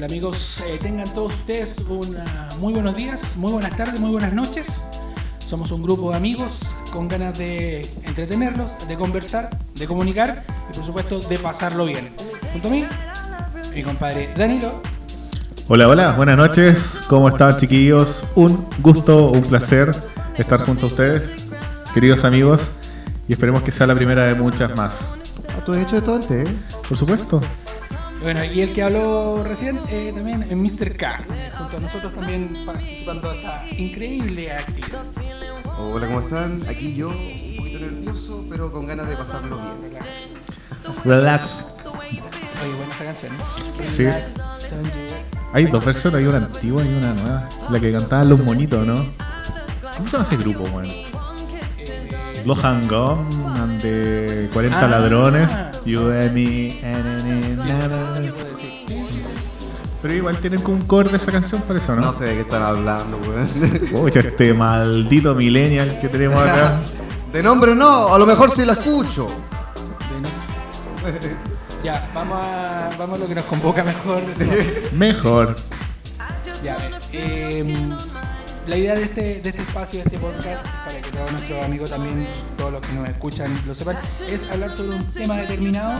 Hola amigos, eh, tengan todos ustedes una, muy buenos días, muy buenas tardes, muy buenas noches. Somos un grupo de amigos con ganas de entretenerlos, de conversar, de comunicar y por supuesto de pasarlo bien. Junto a mí, mi compadre Danilo. Hola, hola, buenas noches. ¿Cómo están chiquillos? Un gusto, un placer estar junto a ustedes, queridos amigos, y esperemos que sea la primera de muchas más. Ah, ¿Tú has hecho esto antes, eh? Por supuesto. Bueno, y el que habló recién eh, también es Mr. K, junto a nosotros también participando de esta increíble actividad. Hola, ¿cómo están? Aquí yo, un poquito nervioso, pero con ganas de pasarlo bien. Relax. Oye, buena esa canción, ¿eh? Sí. Relax, Hay dos versiones, hay una antigua y una nueva. La que cantaban los monitos, ¿no? ¿Cómo se llama ese grupo, weón? eh, Blood and Gum, and the 40 Ah. ladrones. You and me, and, and, and, Pero igual tienen como un cover de esa canción, por eso, No ¿no? sé de qué están hablando, weón. Uy, este maldito millennial que tenemos acá. De nombre no, a lo mejor sí la escucho. Ya, vamos a, vamos a lo que nos convoca mejor. Mejor. Ya, a ver, em, la idea de este, de este espacio, de este podcast, para que todos nuestros amigos también, todos los que nos escuchan lo sepan, es hablar sobre un tema determinado,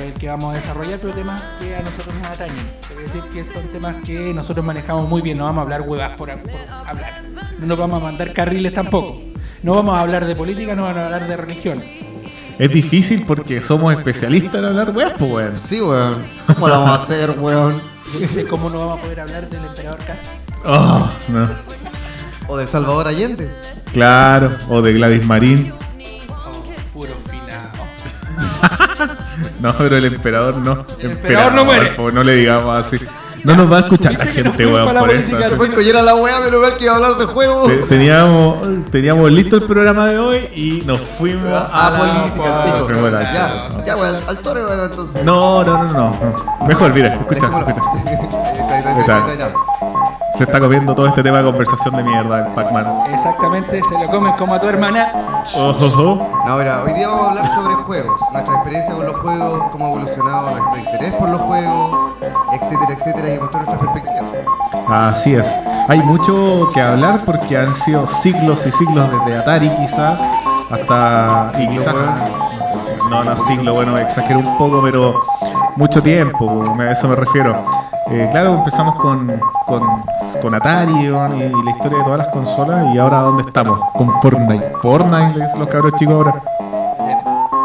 el que vamos a desarrollar, pero temas que a nosotros nos atañen. Es decir, que son temas que nosotros manejamos muy bien, no vamos a hablar huevas por, por hablar. No nos vamos a mandar carriles tampoco. No vamos a hablar de política, no vamos a hablar de religión. Es difícil porque somos especialistas en hablar weas, pues, weón. Sí, weón. ¿Cómo lo vamos a hacer, weón? Yo no sé cómo no vamos a poder hablar del emperador Castro. Oh, no. O del Salvador Allende. Claro, o de Gladys Marín. No, pero el emperador no. El emperador no muere. po, no le digamos así. No nos va a escuchar la gente, weón, por eso. que era la weá, pero ver que iba a hablar de juegos. Te- Teníamos, teníamos listo el programa de hoy y nos fuimos a, A la política, Ah, a Ya, ya, weón, al toro, weón, entonces. No, no, no, no, no. Mejor, mira, escucha, escucha. Se está comiendo todo este tema de conversación de mierda, el Pac-Man. Exactamente, se lo comen como a tu hermana. Ojo, ojo. No, mira, hoy día vamos a hablar sobre juegos, nuestra experiencia con los juegos, cómo ha evolucionado nuestro interés por los juegos, etcétera, etcétera, y mostrar nuestra perspectiva. Así es. Hay mucho que hablar porque han sido siglos y siglos desde Atari quizás hasta... Y Siglo, quizás... No, no, siglo, bueno, exagero un poco, pero mucho tiempo, a eso me refiero. Eh, claro, empezamos con, con, con Atari y, y la historia de todas las consolas y ahora ¿dónde estamos? Con Fortnite. Fortnite, le dicen los cabros chicos ahora.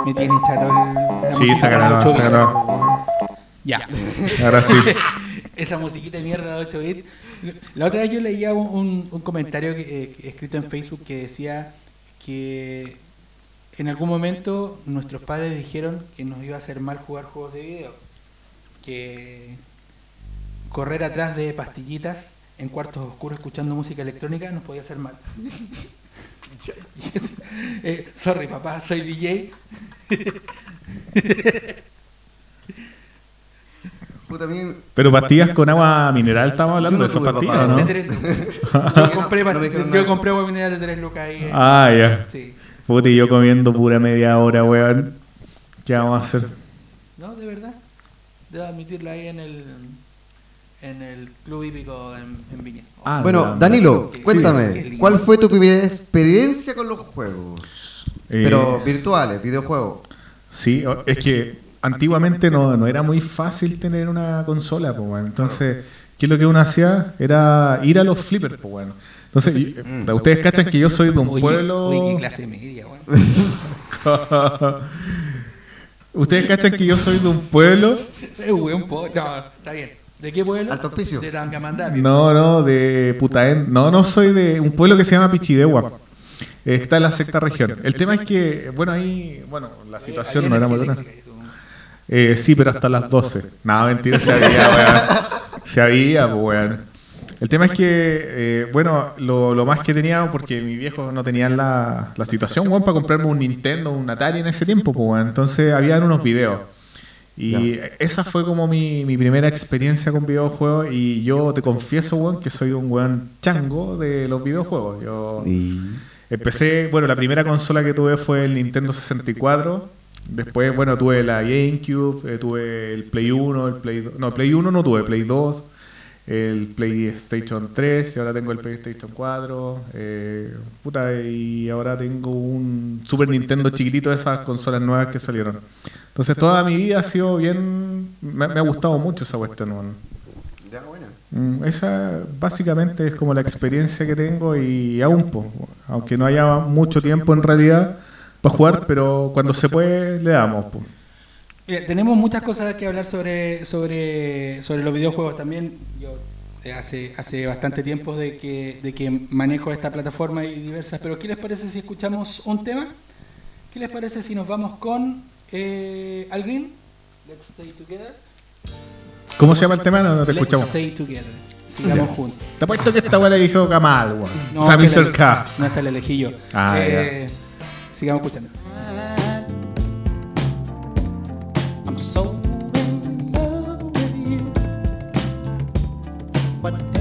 Me tiene chato el. Sí, musiquita sacaron, de 8 bits. sacaron. Ya. Ahora sí. Esa musiquita de mierda de 8 bits. La otra vez yo leía un, un- un comentario que, eh, escrito en Facebook que decía que en algún momento nuestros padres dijeron que nos iba a hacer mal jugar juegos de video. Que correr atrás de pastillitas en cuartos oscuros escuchando música electrónica nos podía hacer mal. Eh, sorry papá, soy DJ. Pero pastillas con agua mineral, estamos hablando de esas pastillas, ¿no? De tres- yo compré agua mineral de 3 lucas ahí. eh. Ah, ya. Sí. Puta, y yo comiendo pura media hora, weón. ¿Qué vamos a hacer? No, de verdad. Debo admitirlo ahí en el en el club hípico en, en Viña. Ah, Bueno, ya. Danilo, cuéntame. ¿cuál fue tu primera experiencia con los juegos? Eh, Pero virtuales, videojuegos. Sí, es que antiguamente no, no era muy fácil tener una consola, pues, weón. Entonces, ¿qué es lo que uno hacía? Era ir a los flippers, pues, bueno. Entonces, Mm. ustedes cachan que yo soy de un Oye, pueblo... Oye, qué clase media, weón. ustedes cachan que yo soy de un pueblo... Eh, weón, po- no, está bien. ¿De qué pueblo? Alto Hospicio. De Tangamandapio. No, no, de Putaén. No, no soy de un pueblo que se llama Pichidegua. Está en la sexta región. El tema es que, bueno, ahí, bueno, la situación no era muy buena. Eh, sí, pero hasta las 12. Nada, mentira, se había, weón. Se había, pues, weón. El tema es que, eh, bueno, lo, lo más que tenía, porque mi viejo no tenía la, la situación, weón, para comprarme un Nintendo, un Atari en ese tiempo, pues, weón. Entonces, habían unos videos. Y esa fue como mi, mi primera experiencia con videojuegos. Y yo te confieso, weón, que soy un weón chango de los videojuegos. Yo empecé, bueno, la primera consola que tuve fue el Nintendo 64. Después, bueno, tuve la GameCube, eh, tuve el Play 1, el Play 2. No, Play 1 no tuve, Play 2, el PlayStation 3 y ahora tengo el PlayStation 4. eh, puta, y ahora tengo un Super Nintendo chiquitito de esas consolas nuevas que salieron. Entonces, toda mi vida ha sido bien. Me, me ha gustado mucho esa cuestión, weón. Ya, buena. Mm, Esa básicamente es como la experiencia que tengo y aún, po, aunque no haya mucho tiempo en realidad para jugar, pero cuando se puede le damos. po. Mira, tenemos muchas cosas que hablar sobre, sobre, sobre los videojuegos también. Yo eh, hace, hace bastante tiempo de que, de que manejo esta plataforma y diversas, pero ¿qué les parece si escuchamos un tema? ¿Qué les parece si nos vamos con eh, Al Green? Let's Stay Together. ¿Cómo se llama el tema? No, no te Let's escuchamos. Stay Together. Sigamos juntos. Te apuesto que esta weá le dijo Kamal, weón. No, o sea, Mr. K. No, está el elegí yo. Ah, Eh, sigamos escuchando. I'm so in love with you. Whatever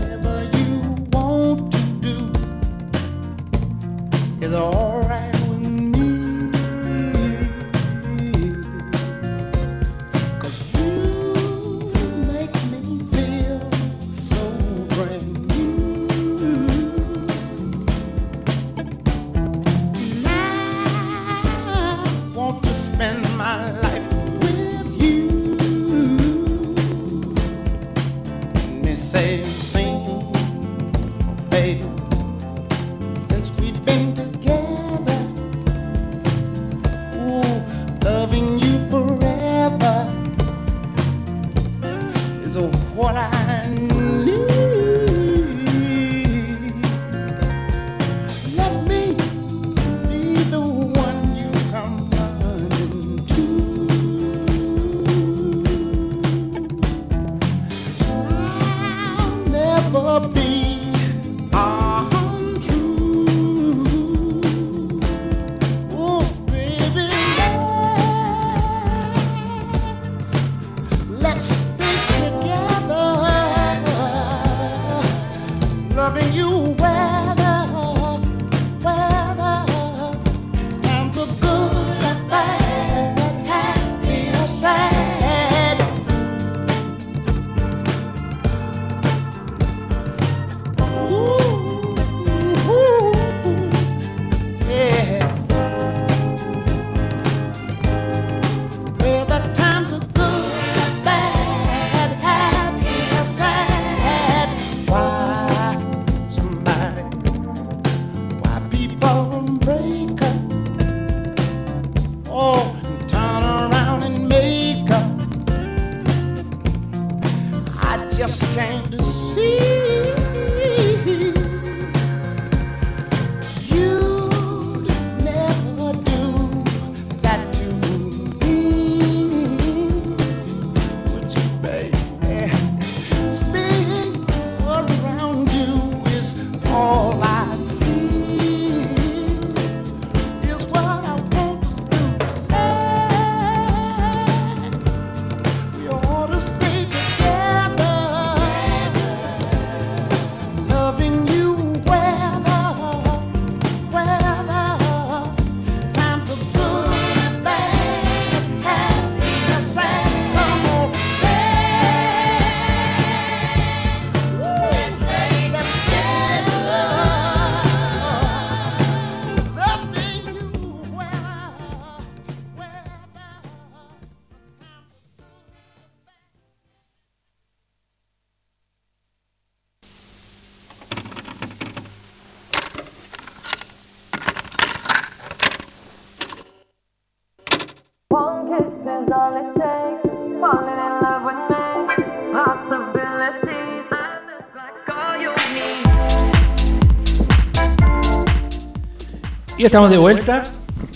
Y estamos de vuelta.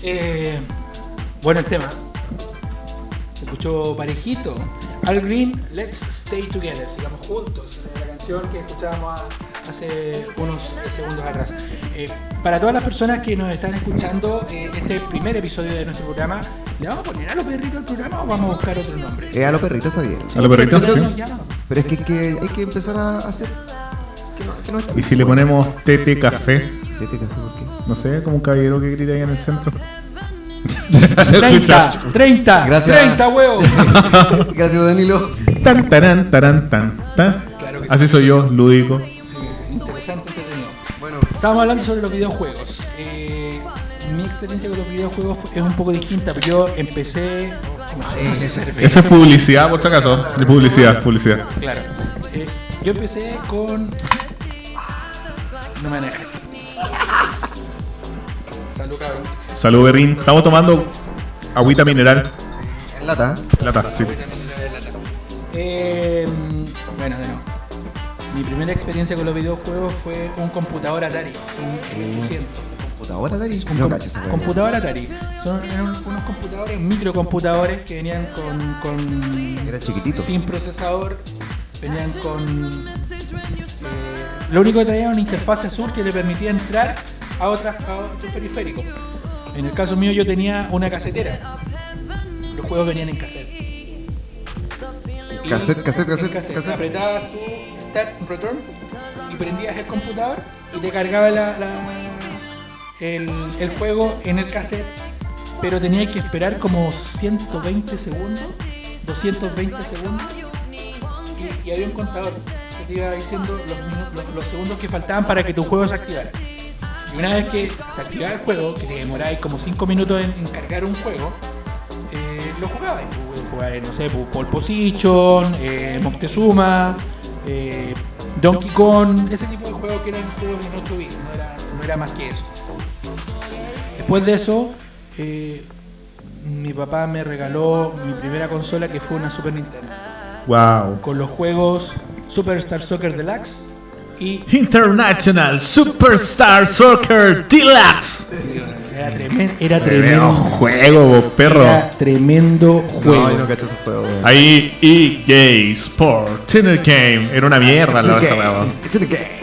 Eh, bueno el tema. Se escuchó parejito. Al Green, Let's Stay Together. Sigamos juntos. La canción que escuchábamos hace unos segundos atrás. Eh, para todas las personas que nos están escuchando eh, este primer episodio de nuestro programa, ¿le vamos a poner a los perritos al programa o vamos a buscar otro nombre? Eh, a los perritos está bien. A los perritos, Pero sí. Pero es que, que hay que empezar a hacer. Que no, que no está Y si le ponemos TT Café, Tete café, ¿por qué? no sé, como un caballero que grita ahí en el centro. 30, 30, Gracias. 30 huevos. Gracias, Danilo. Tan, tarán, tarán, tan, tan. Claro que sí. Así soy yo, lúdico. Sí, interesante, entretenido. Bueno, Estábamos hablando sobre los videojuegos. Eh, mi experiencia con los videojuegos es un poco distinta, pero yo empecé. no sé. Esa es publicidad, por si acaso. Publicidad, publicidad. Claro. Eh, yo empecé con. No me dejar. Salud, cabrón. Salud, Berrín. Estamos tomando agüita mineral. en lata. Lata, sí. Eh, bueno, de nuevo. Mi primera experiencia con los videojuegos fue un computador Atari, un 300. ¿Computadora, Dari? Un No com- cacho computador Atari. Son eran unos computadores, microcomputadores que venían con, con Era chiquitito. sin procesador, venían con eh, lo único que traía era una interfaz azul que le permitía entrar a otras a otros periféricos. En el caso mío yo tenía una casetera. Los juegos venían en cassette. Cassette, cassette, cassette, cassette. Apretabas tu Start Return y prendías el computador y te cargaba la- la- el, el juego en el cassette, pero tenías que esperar como 120 segundos, 220 segundos y, y había un contador que te iba diciendo los, minu- los- los segundos que faltaban para que tu juego se activara. Y una vez que se activaba el juego, que te demoráis como 5 minutos en, en cargar un juego, eh, lo jugabas. Jugabas, no sé, Pole Position, eh, Moctezuma, eh, Donkey Kong, ese tipo de juegos que eran juegos en 8 bits, no era, no era más que eso. Después de eso, eh, mi papá me regaló mi primera consola que fue una Super Nintendo Wow. con los juegos Superstar Soccer Deluxe y International Superstar Soccer Deluxe. era, tremen- era Tremendo juego, perro. Era tremendo juego. No, yo no cacho esos juegos, weón. Ahí, EA Sport, Tinder Game. Era una mierda la game.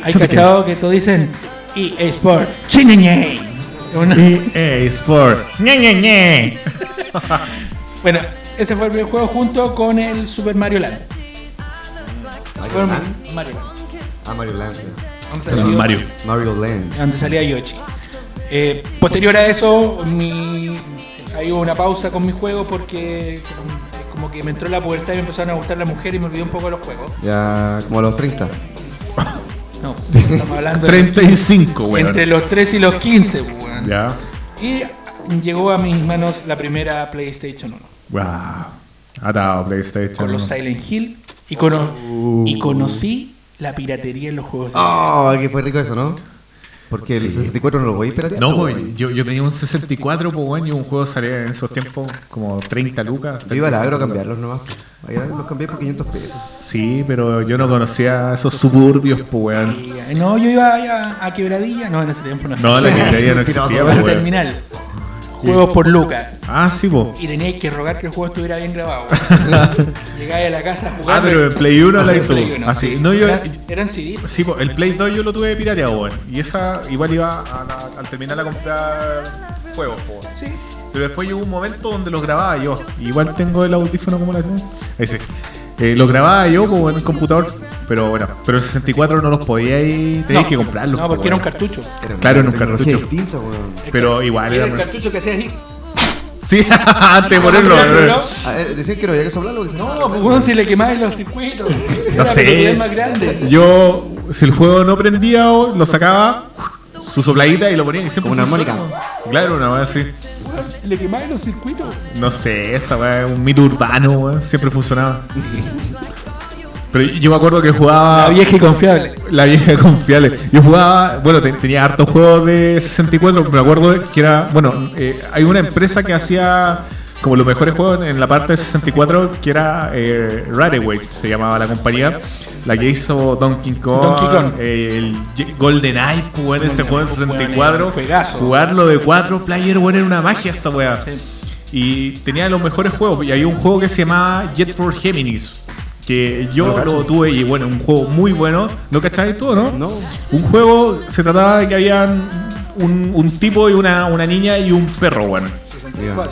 Hay cachado que todos dicen EA Sport Chinenye. Una- EA Sport. Ñe. Bueno, ese fue el primer juego junto con el Super Mario Land. Mario Land. Mario Land. Ah, Mario Land. Mario. Mario Land. donde salía Yoshi. Eh, posterior a eso, mi, ahí hubo una pausa con mi juego porque como, que me entró la pubertad y me empezaron a gustar las mujeres y me olvidé un poco de los juegos. Ya como a los 30. No, estamos hablando de 35, weón. entre los 3 y los 15. pues, weón. Ya. Y llegó a mis manos la primera PlayStation 1 Wow. Atado PlayStation. con los Silent Hill y, cono- y conocí la piratería en los juegos. de- Oh, que fue rico eso, ¿no? Porque el 64 no lo voy a piratear. No, pues, pues yo, yo tenía un 64, pues bueno, y un juego salía en esos tiempos como 30 lucas. Yo iba al agro a 35 lucas. cambiarlos nomás. Ahí los cambié por 500 pesos. Sí, pero yo no conocía esos suburbios, pues weón. No, yo iba a, a Quebradilla, no, en ese tiempo no. No, la librería no Sí, existía, pues weón. terminal. Juegos por lucas. Ah, sí, pues. Y teníais que rogar que el juego estuviera bien grabado. weón. Llegáis a la casa a jugar. Ah, pero en Play 1 la uno, Así. sí. No, yo. Eran, eran CD. Sí, po, el Play 2 yo lo tuve pirateado, weón. Y esa igual iba a la- al terminar a comprar juegos, po. Sí. Pero después llegó un momento donde los grababa yo. Igual tengo el audífono como la sí. Eh, los grababa yo po, en el computador. Pero bueno, pero el 64 no los podía ir. Tenías No, que comprarlos. No, po, porque era un cartucho. Era Claro, en un cartucho. distinta, weón. Pero igual Era era. el cartucho que hacía así. Sí, antes de ponerlo. A ver, decían que no había que soplarlo No, pues bueno, si le quemabas los circuitos. No Era sé. más grande. Yo, si el juego no prendía, o lo sacaba, su sopladita y lo ponía y siempre. Como una funcionaba. Claro, una weá así. Le quemabas los circuitos. No sé, esa weá es un mito urbano, weón. Siempre funcionaba. Pero yo me acuerdo que jugaba. La vieja y confiable. La vieja confiable. Yo jugaba, bueno, te- tenía hartos juegos de 64, pero me acuerdo que era, bueno, eh, hay una empresa que hacía como los mejores juegos en la parte de 64, que era eh, se llamaba la compañía, la que hizo Donkey Kong, Donkey Kong. eh, el Golden Eye, pues, ese juego de pues, weón, 64, era un juegazo. jugarlo de 4 player, bueno, era una magia esa weá. Y tenía los mejores juegos. Y había un juego que se llamaba Jet for Geminis. Que yo No lo tuve y bueno, un juego muy bueno. ¿No cacháis todo, no? No. Un juego se trataba de que habían un, un tipo y una, una niña y un perro, bueno.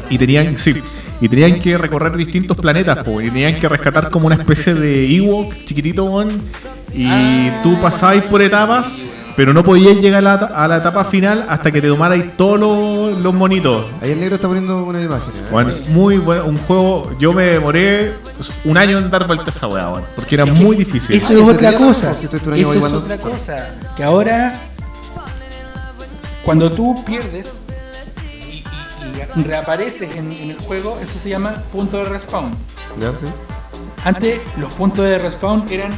Y tenían, sí, y tenían que recorrer distintos planetas, po, y tenían que rescatar como una especie de Ewok chiquitito, weón. Y tú pasabas por etapas pero no podías llegar a la, a la etapa final hasta que te tomarais todos los, los monitos. Ahí el negro está poniendo una imagen. ¿eh? Bueno, muy bueno, un juego. Yo me demoré un año en dar vuelta a esa weá, weón, porque era Es que muy difícil. Eso es y otra cosa. Eso es otra cosa. Que ahora, cuando tú pierdes y, y- y reapareces en, en el juego, eso se llama punto de respawn. ¿Ya? ¿Sí? Antes los puntos de respawn eran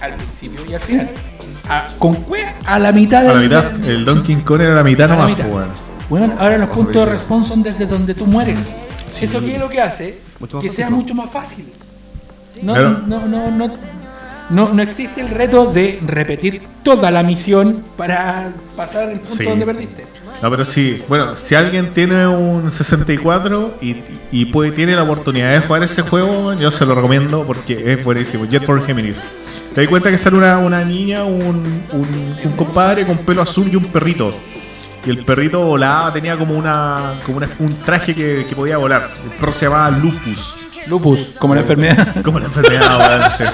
al principio y al final. A, con cue- a la mitad de A la mitad. El Donkey Kong era la mitad a la nomás, mitad. pues. Bueno, ahora los Ojo, puntos de respawn son desde donde tú mueres. Sí. ¿Eso qué es lo que hace? Mucho que fácil, sea ¿no? mucho más fácil. No, Claro. no, no, no, no, no existe el reto de repetir toda la misión para pasar el punto Sí. donde perdiste. No, pero sí, bueno, si alguien tiene un 64 y, y puede, tiene la oportunidad de jugar ese juego, yo se lo recomiendo porque es buenísimo. Jet for Geminis. Te das cuenta que sale una, una niña, un, un, un compadre con pelo azul y un perrito. Y el perrito volaba, tenía como una como una- un traje que, que podía volar. El perro se llamaba Lupus. Lupus, como la enfermedad. Como la enfermedad, weón, sí.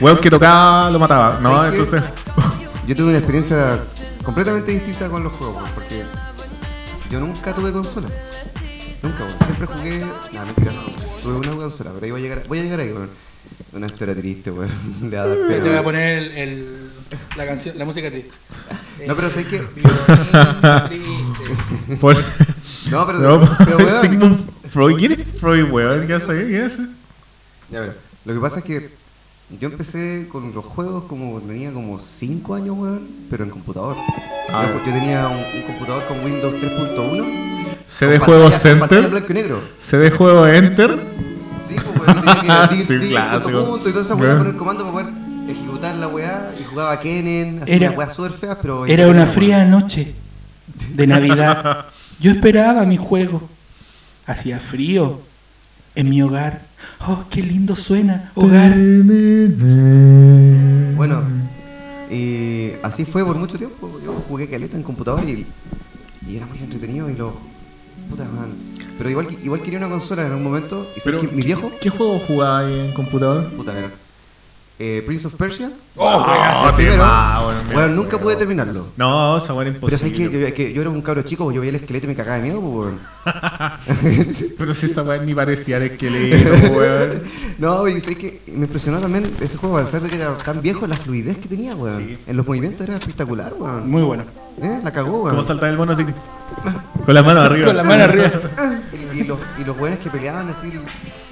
Weón que tocaba lo mataba, ¿no? Entonces. Yo tuve una experiencia completamente distinta con los juegos, weón, porque yo nunca tuve consolas. Nunca, weón. Siempre jugué. No, mentira, no. Tuve una consola, pero ahí voy a llegar, voy a llegar ahí, weón. Una historia triste, weón. Le va a dar Te voy a weón. poner el, el- la canción, la música triste. No, pero sé que- Violín triste. por- No, pero. no, pero, weón, Sigmund Freud. ¿Quién es Freud, weón? ¿Qué hace? ¿Qué hace? Ya, mira, lo que pasa es que yo empecé con los juegos como tenía como 5 años, weón, pero en computador. Ah. yo, yo tenía un, un computador con Windows 3.1. CD con Juegos pantalla- con pantalla Center. blanco y negro. CD Juego Enter. Sí, pues weón, tenía que Sí, di- di- clásico. punto, punto, y toda esa weá Weón. poner comando para poder ejecutar la weá y jugaba a Kenen, hacía Era- unas weas súper feas, pero. Era una fría noche de Navidad. Yo esperaba mi juego. Hacía frío en mi hogar. Oh, qué lindo suena, hogar. Bueno, y así fue por mucho tiempo. Yo jugué caleta en computador y, y era muy entretenido y lo. Puta man. Pero igual, igual quería una consola en un momento. Y sabes Pero, que mi viejo. ¿Qué juego jugaba ahí en computador? Puta, mira. Eh, Prince of Persia. Oh, el primero. bueno, Bueno, nunca pude terminarlo. No, esa era Pero sabes que imposible. yo, que yo era un cabro chico, yo veía el esqueleto y me cagaba de miedo, pues. Pero si esta weá ni parecía el esqueleto, weón. No, y sé que me impresionó también ese juego, al ser de que era tan viejo, la fluidez que tenía, weón. Sí. En los movimientos era espectacalar, weón. Muy bueno. ¿Eh? La cagó, ¿Cómo weón. saltar el mono así? Con las manos arriba. Con la mano arriba. Y, y los, y los weones que peleaban así,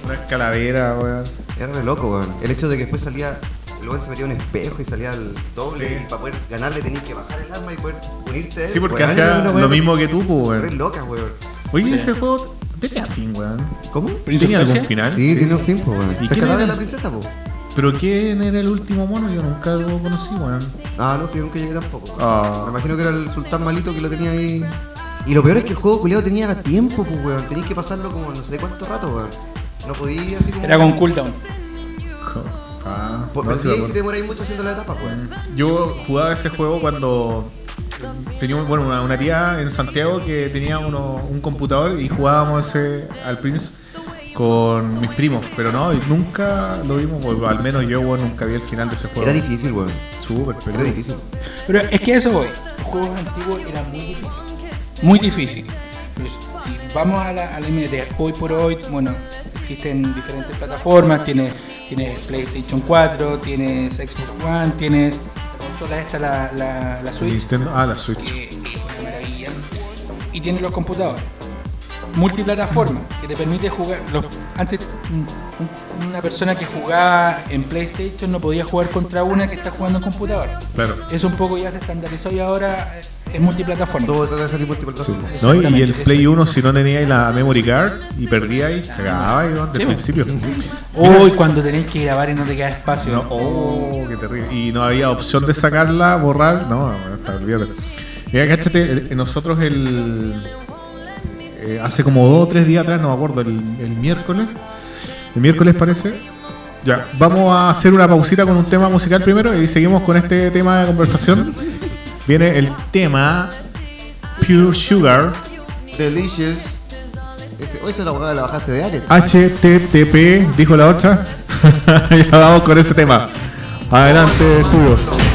Una calavera, weón. era re loco, weón. El hecho de que después salía, el weón se metía en un espejo y salía al doble, Sí. y para poder ganarle tenías que bajar el arma y poder unirte. Sí, porque Weón, hacía lo mismo que tú, pues, Re weón. loca, weón. Oye, ese juego tenía fin, weón. ¿Cómo? ¿Tenía algún final? Sí, tiene un fin, pues, weón. ¿Y ¿Te quién era? la princesa, po? ¿Pero quién era el último mono? Yo nunca lo conocí, weón. Ah, no, que yo nunca llegué tampoco. Ah. Me imagino que era el sultán malito que lo tenía ahí. Y lo peor es que el juego culiado tenía tiempo, pues, weón. Tenías que pasarlo como no sé cuánto rato, weón. No podía así como. Era con cooldown. Ah, Por, no, sí si te demoráis mucho haciendo la etapa, pues. Yo jugaba ese juego cuando tenía bueno, una, una tía en Santiago que tenía uno, un computador y jugábamos ese, al Prince con mis primos, pero no, nunca lo vimos, o al menos yo nunca vi el final de ese juego. Era difícil, weón. Súper, pero Era difícil. Pero es que a eso voy. Los juegos antiguos eran muy difíciles. Muy difícil. Pues, si vamos a la, a la MD, hoy por hoy, bueno, existen diferentes plataformas. Tienes, tienes PlayStation 4, tienes Xbox One, tienes la consola esta, la, la, la Switch. Nintendo, ah, la Switch. que es una maravilla. Y tienes los computadores. Multiplataforma, que te permite jugar. Los, antes, un- un- una persona que jugaba en PlayStation no podía jugar contra una que está jugando en computador. Claro. Eso un poco ya se estandarizó y ahora es multiplataforma. Todo trata de salir Sí. multiplataforma. ¿No? Y el. Play 1, si no teníais la memory card y perdíais, cagabais desde el principio. Hoy cuando tenéis que grabar y no te queda espacio. No, oh, qué terrible. Y no había opción de sacarla, borrar. No, no, está olvídate. Mira, cáchate, eh, nosotros el. Eh, hace como dos o tres días atrás, no me acuerdo, el, el miércoles. El miércoles parece. Ya, vamos a hacer una pausita con un tema musical primero y seguimos con este tema de conversación. Viene el tema Pure Sugar Delicious. Ese, oh, esa es la abogada la bajaste de Ares. HTTP, dijo la otra. ya vamos con ese tema. Adelante, estudio.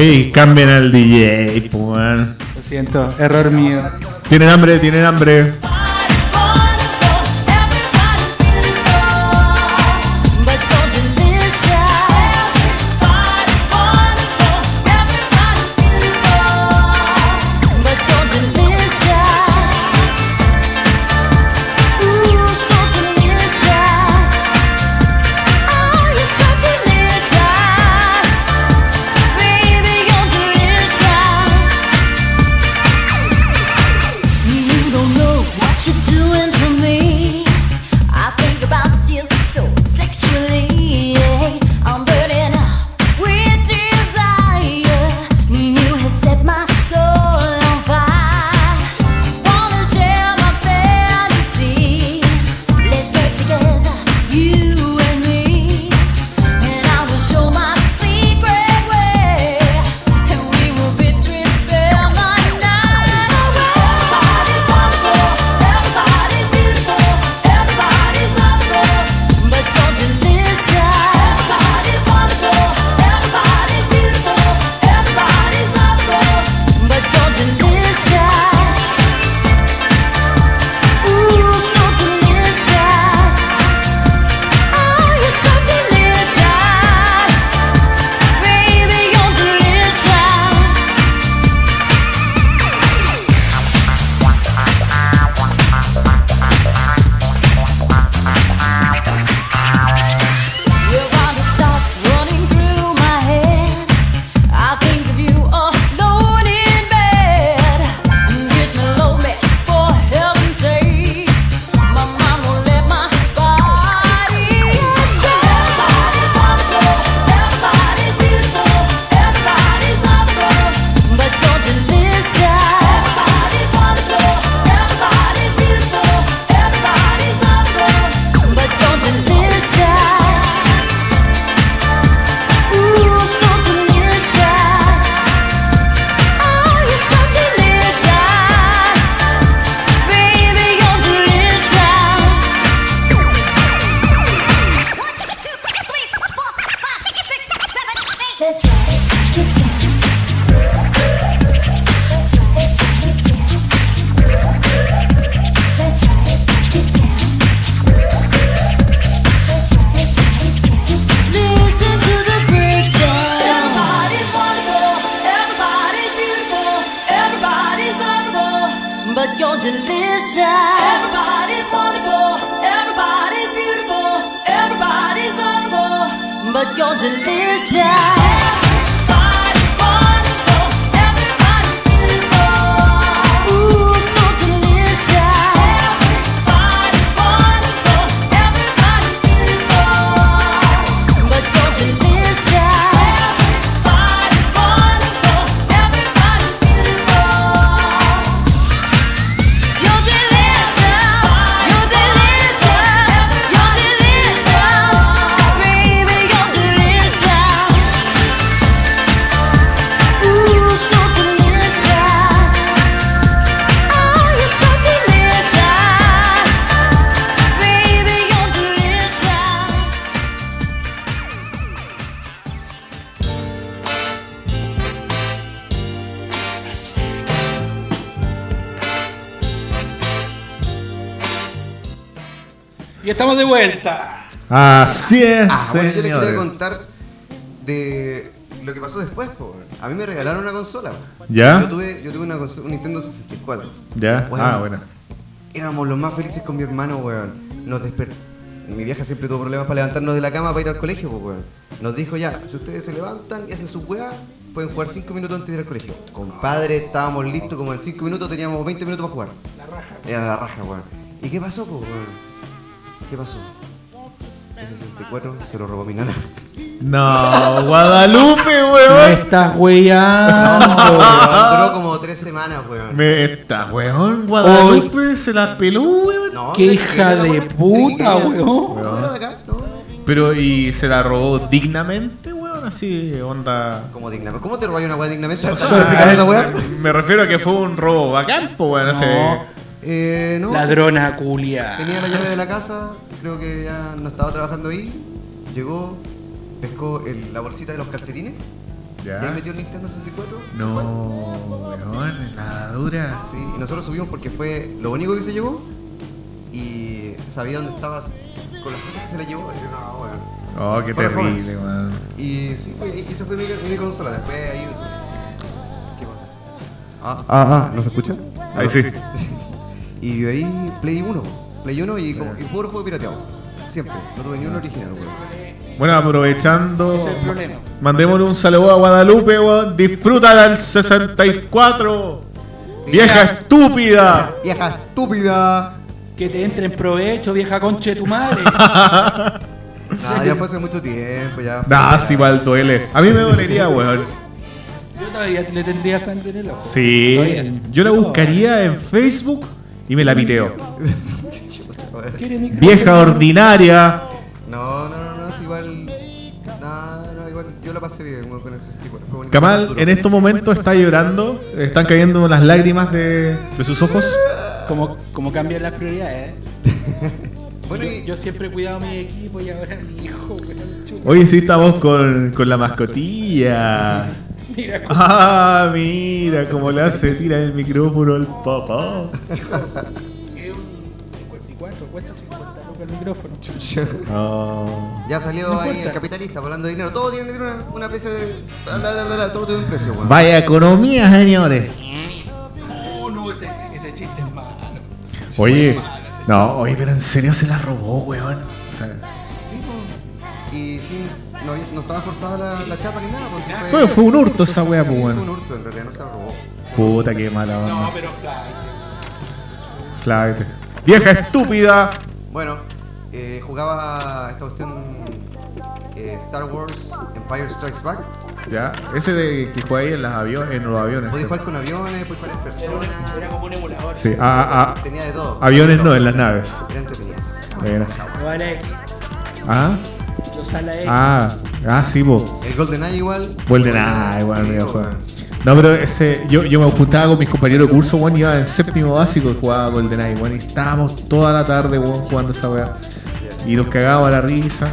Oye, cambien al DJ, pues. Lo siento, error mío. Tienen hambre, tienen hambre. De vuelta. Así es, Ah, bueno, yo les quería contar de lo que pasó después, po. A mí me regalaron una consola. weón. ¿Ya? Yo tuve, yo tuve una consola, un Nintendo 64. ¿Ya? Weón, Ah, bueno. Éramos los más felices con mi hermano, weón. Nos despertó. Mi vieja siempre tuvo problemas para levantarnos de la cama para ir al colegio, pues, weón. Nos dijo ya, si ustedes se levantan y hacen su weá, pueden jugar 5 minutos antes de ir al colegio. Compadre, estábamos listos, como en 5 minutos teníamos 20 minutos para jugar. La raja. Era la raja, weón. ¿Y qué pasó, weón? ¿Qué pasó? El 64 se lo robó mi nana. No, Guadalupe, Me weón. estás weyando. No, weón, duró como 3 semanas, weón. Me está, weón. Guadalupe se la peló, weón. No, Qué hija de puta, weón. Pero, ¿y se la robó dignamente, weón? Así, onda. ¿Cómo dignamente? ¿Cómo te robáis una weá dignamente? So- ¿Sabes explicar esa weá? Me refiero a que fue un robo bacán, pues, weón. ese- No. Eh, no. Ladrona culia. Tenía la llave de la casa, creo que ya no estaba trabajando ahí. Llegó, pescó el- la bolsita de los calcetines Ya. ¿Ya ahí metió el Nintendo 64? No, weón, la dura. Sí, y nosotros subimos porque fue lo único que se llevó y sabía dónde estabas con las cosas que se le llevó. Y yo, no, weón. Oh, qué Fue terrible, weón. Y sí, pues, y eso fue mi, mi consola. Después ahí. ¿Qué cosa? Ah, ah, ah, ¿no se escucha? Ahí sí. Y de ahí Play 1. Play 1 y, como, y puro juego pirateado. Siempre. No tuve ni uno original, weón. Bueno, aprovechando, es el mandémosle un saludo a Guadalupe, weón. Disfruta del 64. Vieja estúpida. Vieja estúpida. Que te entre en provecho, vieja concha de tu madre. Ya fue hace mucho tiempo. Ya Nah, si igual duele. A mí me dolería, weón. Yo todavía le tendría sangre en el ojo. Sí. Todavía. Yo la buscaría en Facebook y me la piteo. ¿Quiere micrófono? Vieja ordinaria. No, no, no, no, es igual. No, no, igual. Yo la pasé bien con ese tipo. Kamal en estos momentos está llorando. Están cayendo las lágrimas de, de sus ojos. Como, como cambian las prioridades, ¿eh? Bueno, yo, y- yo siempre he cuidado a mi equipo y ahora mi hijo. Hoy sí estamos con, con la mascotilla. Mira cómo Ah, mira cómo le hace tirar el micrófono al papá. es un 54, cuesta 50 lucas el micrófono. Ah. Ya salió No ahí importa. el capitalista hablando de dinero. Todo tiene que tener una, una especie de. la, la, la, la, todo tiene un precio, weón. Vaya economía, señores. No, no, ese, ese chiste es malo. Oye, no, oye, pero en serio se la robó, weón. O sea, Sí, po. Y sí, no, no estaba forzada la, la chapa ni nada, pues sí fue, fue un hurto esa weá, Sí, pues, fue un hurto, en realidad no se robó. Puta, qué mala No, onda. pero fly. Flight. Vieja estúpida. Bueno, eh, jugaba esta cuestión eh, Star Wars Empire Strikes Back. Ya, ese de que juega ahí en, las aviones, en los aviones. Podías jugar con aviones, podías jugar en personas. Era como un emulador. Sí, ah, ah, Tenía de todo. aviones De no, en las naves. Era entretenido eso. Bueno. Ah, los ala X. ah, ah, sí, po. El GoldenEye igual. Golden Eye, igual, Sí, po. No, pero ese, yo, yo me juntaba con mis compañeros de curso, weón, iba en séptimo básico y jugaba GoldenEye, weón, y estábamos toda la tarde, weón, jugando esa weá. Y nos cagaba la risa.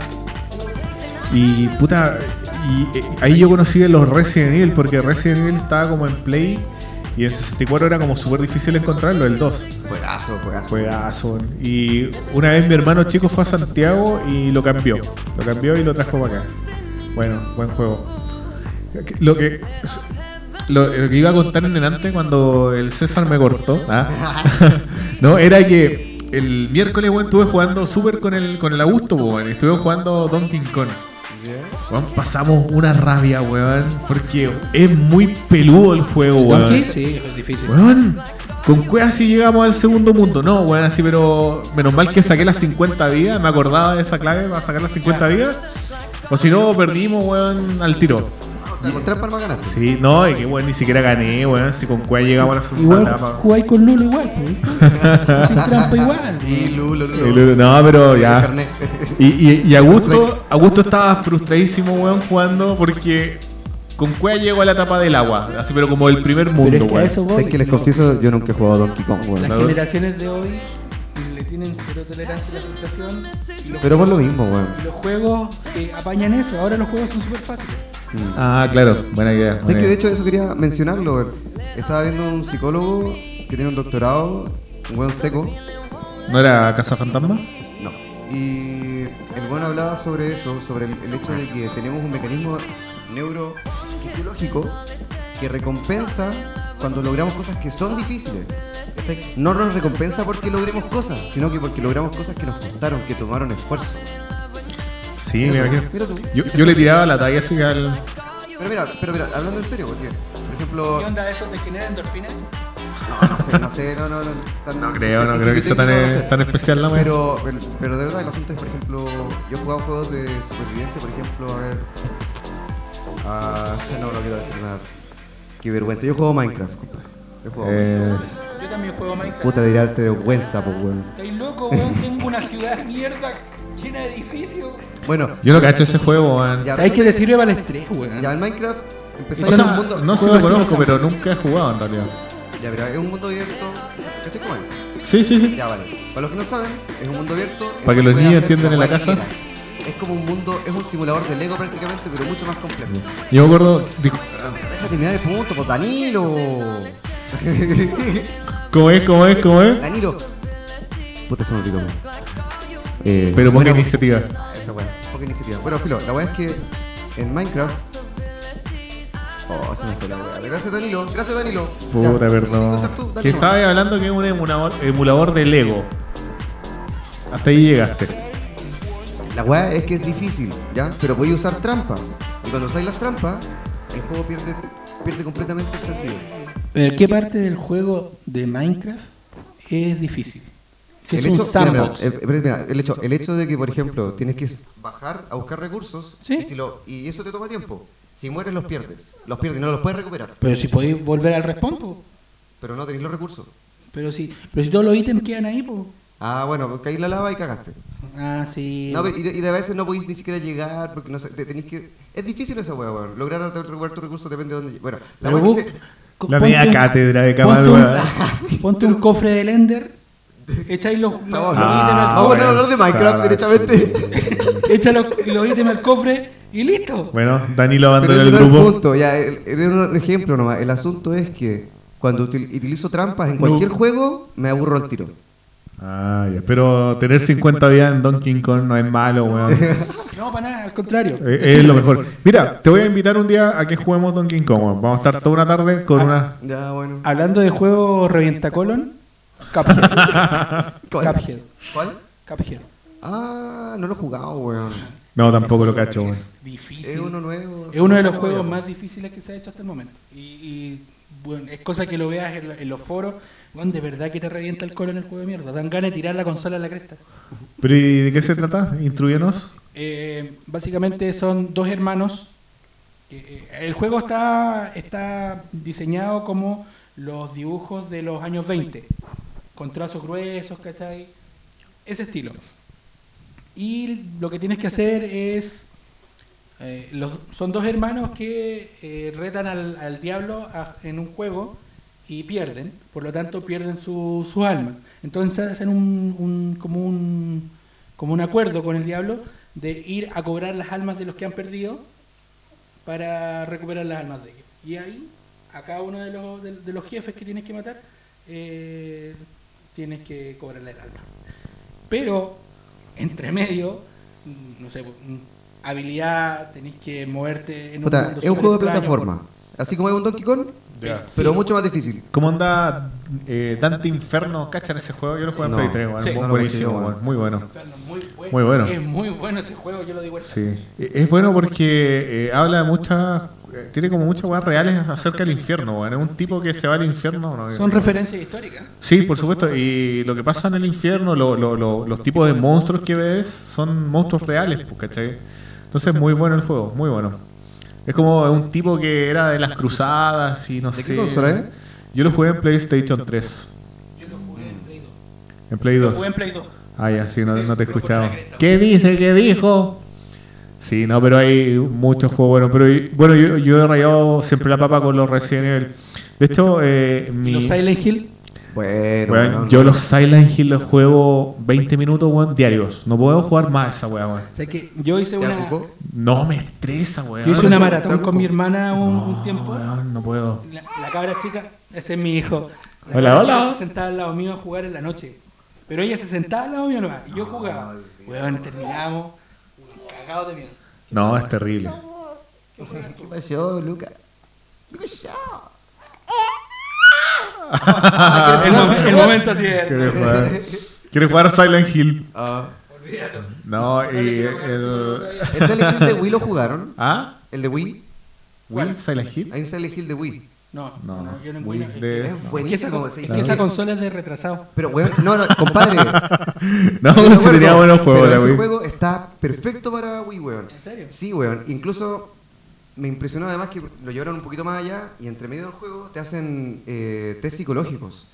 Y puta, y eh, ahí yo conocí a los Resident Evil, porque Resident Evil estaba como en Play y en 64 era como súper difícil encontrarlo, el 2. Juegazo, juegazo. Juegazo. weón. Y una vez mi hermano chico fue a Santiago y lo cambió. Lo cambió y lo trajo para acá. Bueno, buen juego. Lo que, lo, lo que iba a contar en delante cuando el César me cortó, ¿ah? no, era que el miércoles weón, estuve jugando súper con el, con el Augusto, weón. Estuve jugando Donkey Kong. Weón, pasamos una rabia, weón. Porque es muy peludo el juego, weón. Donkey, sí, es difícil. Weón, con cueva si llegamos al segundo mundo. No, weón, así, pero menos mal que saqué las 50 vidas. Me acordaba de esa clave para sacar las 50 vidas. O si no, perdimos, weón, al tiro. O sea, con tres palmas ganaste. Sí, no, y que weón, ni siquiera gané, weón. Si con cueva llegamos a la segunda Igual etapa. jugáis con Lulo igual, pues, ¿viste? Sin trampa igual. Y Lulo, Lulo. Lulu, No, pero ya. Y, y, y Augusto, Augusto estaba frustradísimo, weón, jugando porque con cueva llegó a la etapa del agua. Así, pero como el primer mundo, Pero es que que les confieso, yo nunca he jugado a Donkey Kong, weón. Las La- generaciones de hoy le tienen cero tolerancia a la frustración. Pero por lo mismo, weón. y Los juegos eh, apañan eso. Ahora los juegos son súper fáciles. Ah, claro, buena idea. Que de hecho eso quería mencionarlo. Estaba viendo un psicólogo que tiene un doctorado, un weón seco. ¿No era Casa Fantasma? No. Y el weón hablaba sobre eso, sobre el, el hecho de que tenemos un mecanismo neurofisiológico que recompensa cuando logramos cosas que son difíciles. ¿cachai? No nos recompensa porque logremos cosas, sino que porque logramos cosas que nos costaron, que tomaron esfuerzo. Sí, me imagino. Mira tú. Yo, yo le tiraba la talla así al. Pero mira, pero mira, hablando en serio, porque, por ejemplo, ¿Qué onda eso te genera endorfinas? no, no sé, no sé, no, no, no, tan No creo, no creo que sea tan, no sé. tan especial la. Pero, pero, pero de verdad, el asunto es, por ejemplo, yo he jugado juegos de supervivencia, por ejemplo, a ver. Ah, no, no quiero decir nada. Qué vergüenza. Yo juego Minecraft, compadre. Yo juego Minecraft. Yo también juego Minecraft. Puta, dirá arte de vergüenza, pues, weón. Estoy loco, weón. Tengo una ciudad mierda llena de edificios. Bueno, Yo no cacho ese juego, weón. Ya, ¿Sabes qué te sirve para el estrés, weón? Ya, el Minecraft empezó a sea, un mundo. no sé lo conozco, pero nunca he jugado en realidad. Ya, pero es un mundo abierto. ¿Cachai cómo es? Sí, sí, sí. Ya, vale. Para los que no saben, es un mundo abierto. Para que los niños entiendan en la casa. quieras. es como un mundo, es un simulador de Lego prácticamente, pero mucho más complejo. Yo me acuerdo. dijo, Deja terminar el punto, pues Danilo. ¿Cómo es? ¿Cómo es? ¿Cómo es? Danilo. Puta, se me olvidó. weón. Eh, Pero buena- iniciativa. Esa weá, poca iniciativa. Bueno, filo, la weá es que en Minecraft. Oh, se me fue la weá. Gracias, Danilo. Gracias, Danilo. Puta, Ya, perdón. tú, dale Que nomás. estabas hablando que es un emulador, emulador de Lego. Hasta ahí llegaste. La weá es que es difícil, ¿ya? Pero podéis usar trampas. Y cuando usáis las trampas, el juego pierde, pierde completamente el sentido. Pero, ¿Qué parte del juego de Minecraft es difícil? Si es el, un hecho, mira, mira, sandbox. eh, mira, el, hecho, el hecho de que, por ejemplo, tienes que bajar a buscar recursos Sí. y, si lo, y eso te toma tiempo. Si mueres, los pierdes. Los pierdes y no los puedes recuperar. Pero si podéis volver al respawn, po. Pero no tenéis los recursos. Pero si, pero si todos los ítems quedan ahí, pues. Ah, bueno, caí en la lava y cagaste. Ah, sí. No, pero y, de, y de veces no podéis ni siquiera llegar porque no sé, te tenéis que... Es difícil esa weá, weón. Lograr recuperar tus recursos depende de dónde... Bueno, la Pero vos- se- La ponte media un- cátedra de ponte Kamal, un, ponte un cofre del Ender, echáis los, los, Ah, ítems al Vamos a cofre, hablar de Minecraft, derechamente. echa los, los ítems al cofre y listo. Bueno, Danilo abandonó el grupo. punto, ya, el- era un ejemplo nomás. El asunto es que cuando util- utilizo trampas en cualquier juego, me aburro al tiro. Ah, ya. Pero tener 50 vidas en Donkey Kong no es malo, weón. No, para nada, al contrario. Eh, es lo mejor. Mira, te voy a invitar un día a que juguemos Donkey Kong. weón. Vamos a estar toda una tarde con una. Ya, bueno. Hablando de juego revientacolon, Cuphead. ¿Cuál? Cuphead. ¿Cuál? Cuphead. Ah, no lo he jugado, weón. No, tampoco lo cacho, weón. Es difícil. Es uno nuevo. Es uno de los juegos más difíciles que se ha hecho hasta el momento. Y, y, bueno, es cosa que lo veas en, en los foros. Bueno, de verdad que te revienta el colon el juego de mierda. Dan ganas de tirar la consola a la cresta. Pero ¿y de qué se trata? Instruyenos. Eh, básicamente son dos hermanos. Que, eh, el juego está, está diseñado como los dibujos de los años 20, con trazos gruesos, ¿cachai? Ese estilo. Y lo que tienes que hacer es... eh, los, son dos hermanos que eh, retan al, al diablo en un juego y pierden, por lo tanto pierden su, su alma. Entonces hacen un, un- como, un, como un acuerdo con el diablo de ir a cobrar las almas de los que han perdido para recuperar las almas de ellos. Y ahí, a cada uno de los, de, de los jefes que tienes que matar, eh, tienes que cobrarle el alma. Pero, entre medio, no sé, habilidad, tenéis que moverte en Puta, mundo es un juego de plataforma. Así como es un Donkey Kong, Pero Sí. mucho más difícil. ¿Cómo anda eh, Dante Inferno? ¿Cachan ese juego? Yo lo jugué en No. Play 3, weón. Sí. Bu- No lo buenísimo. Muy bueno. Inferno, Muy bueno. Muy bueno. Es muy bueno ese juego, yo lo digo. Sí. Eh, Es bueno porque eh, habla de muchas. eh, Tiene como muchas weas reales acerca del infierno, weón. Es un tipo que se va al infierno. ¿no? Son referencias históricas. Sí, por supuesto. Y lo que pasa en el infierno, lo- lo- lo- los tipos de monstruos que ves son monstruos reales, pues, ¿cachai? Entonces, muy bueno el juego, muy bueno. Es como un tipo que era de las cruzadas y no ¿De qué sé. consola es? Yo lo jugué en PlayStation 3. Yo lo jugué en Play 2. En Play Lo 2. jugué en Play 2. Ah, ya, sí, no, no te cresta. ¿Qué dice? ¿Qué dijo? Sí, no, pero hay muchos juegos buenos. Pero bueno, yo, yo he rayado siempre la papa con los Resident Evil. De hecho, eh, mi, Los Silent Hill. Bueno, yo los Silent Hill los juego 20 minutos weón, diarios. No puedo jugar más esa weá, weón. O sea que yo hice ¿Te una, arrancó? No me estresa, weón. yo hice una maratón con mi hermana un, tiempo. weón, no puedo. La, la cabra chica, ese es mi hijo. La Hola, hola. se sentaba al lado mío a jugar en la noche. Pero ella se sentaba al lado mío nomás. Y yo jugaba. Weón, terminamos cagados de miedo. No, es terrible. ¿Qué pasó, Luca? ¿Qué pasó? El, momen- el momento tierno. ¿Quieres jugar? ¿Quieres jugar Silent Hill? Ah, Olvídalo. No, y el... ¿El Silent Hill de Wii lo jugaron? ¿Ah? ¿El de Wii? ¿Wii? ¿Silent Hill? Hay un Silent Hill de Wii. No, No, no, yo no Wii encuentro. de- Es Es que esa, buenísimo. es que esa consola es de retrasado. Pero, weón, no, no, compadre. No, si tenía buenos juegos Pero la ese Wii. juego está perfecto para Wii, weón. ¿En serio? Sí, weón. Incluso me impresionó además que lo llevaron un poquito más allá y entre medio del juego te hacen eh, test psicológicos.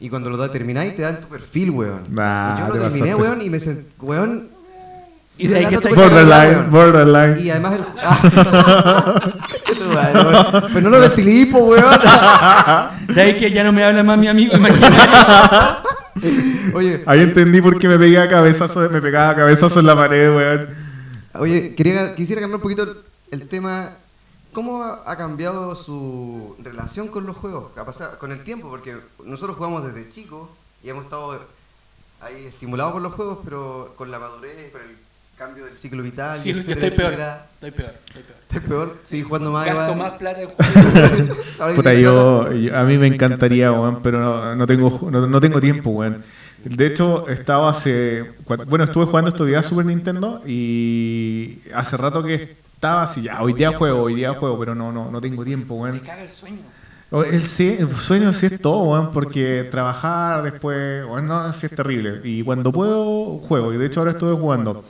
Y cuando lo termináis te dan tu perfil, weón. Nah, y yo lo terminé, pasaste. weón, y me sent... weón. Y de ahí que te- Borderline, weón. borderline. Y además el... Ah. Concha tu madre, weón. Pero no lo ventilipo, weón. De ahí que ya no me habla más mi amigo imaginario. Oye, Ahí entendí por qué me pegaba cabezazos, me pegaba cabezazos en la pared, weón. Oye, quería, quisiera cambiar un poquito el tema. ¿Cómo ha, cambiado su relación con los juegos? Ha pasado con el tiempo, porque nosotros jugamos desde chicos y hemos estado ahí estimulados por los juegos, pero con la madurez, con el cambio del ciclo vital, Sí, etcétera, estoy peor. etcétera. Estoy peor. Estoy peor. ¿Estás peor? Sí, jugando más. Gasto más plata en juegos. Puta, yo, a mí me encantaría, weón, pero no, no tengo no, no tengo tiempo, weón. De hecho, estaba hace. Bueno, estuve jugando estos días Super Nintendo y hace rato que estaba así, ya, hoy día juego, hoy día juego, pero no, no, no tengo tiempo, Me weón. caga el sueño. El, sí- el sueño sí es todo, weón, porque trabajar después, bueno, no, sí es terrible. Y cuando puedo, juego. Y de hecho ahora estuve jugando.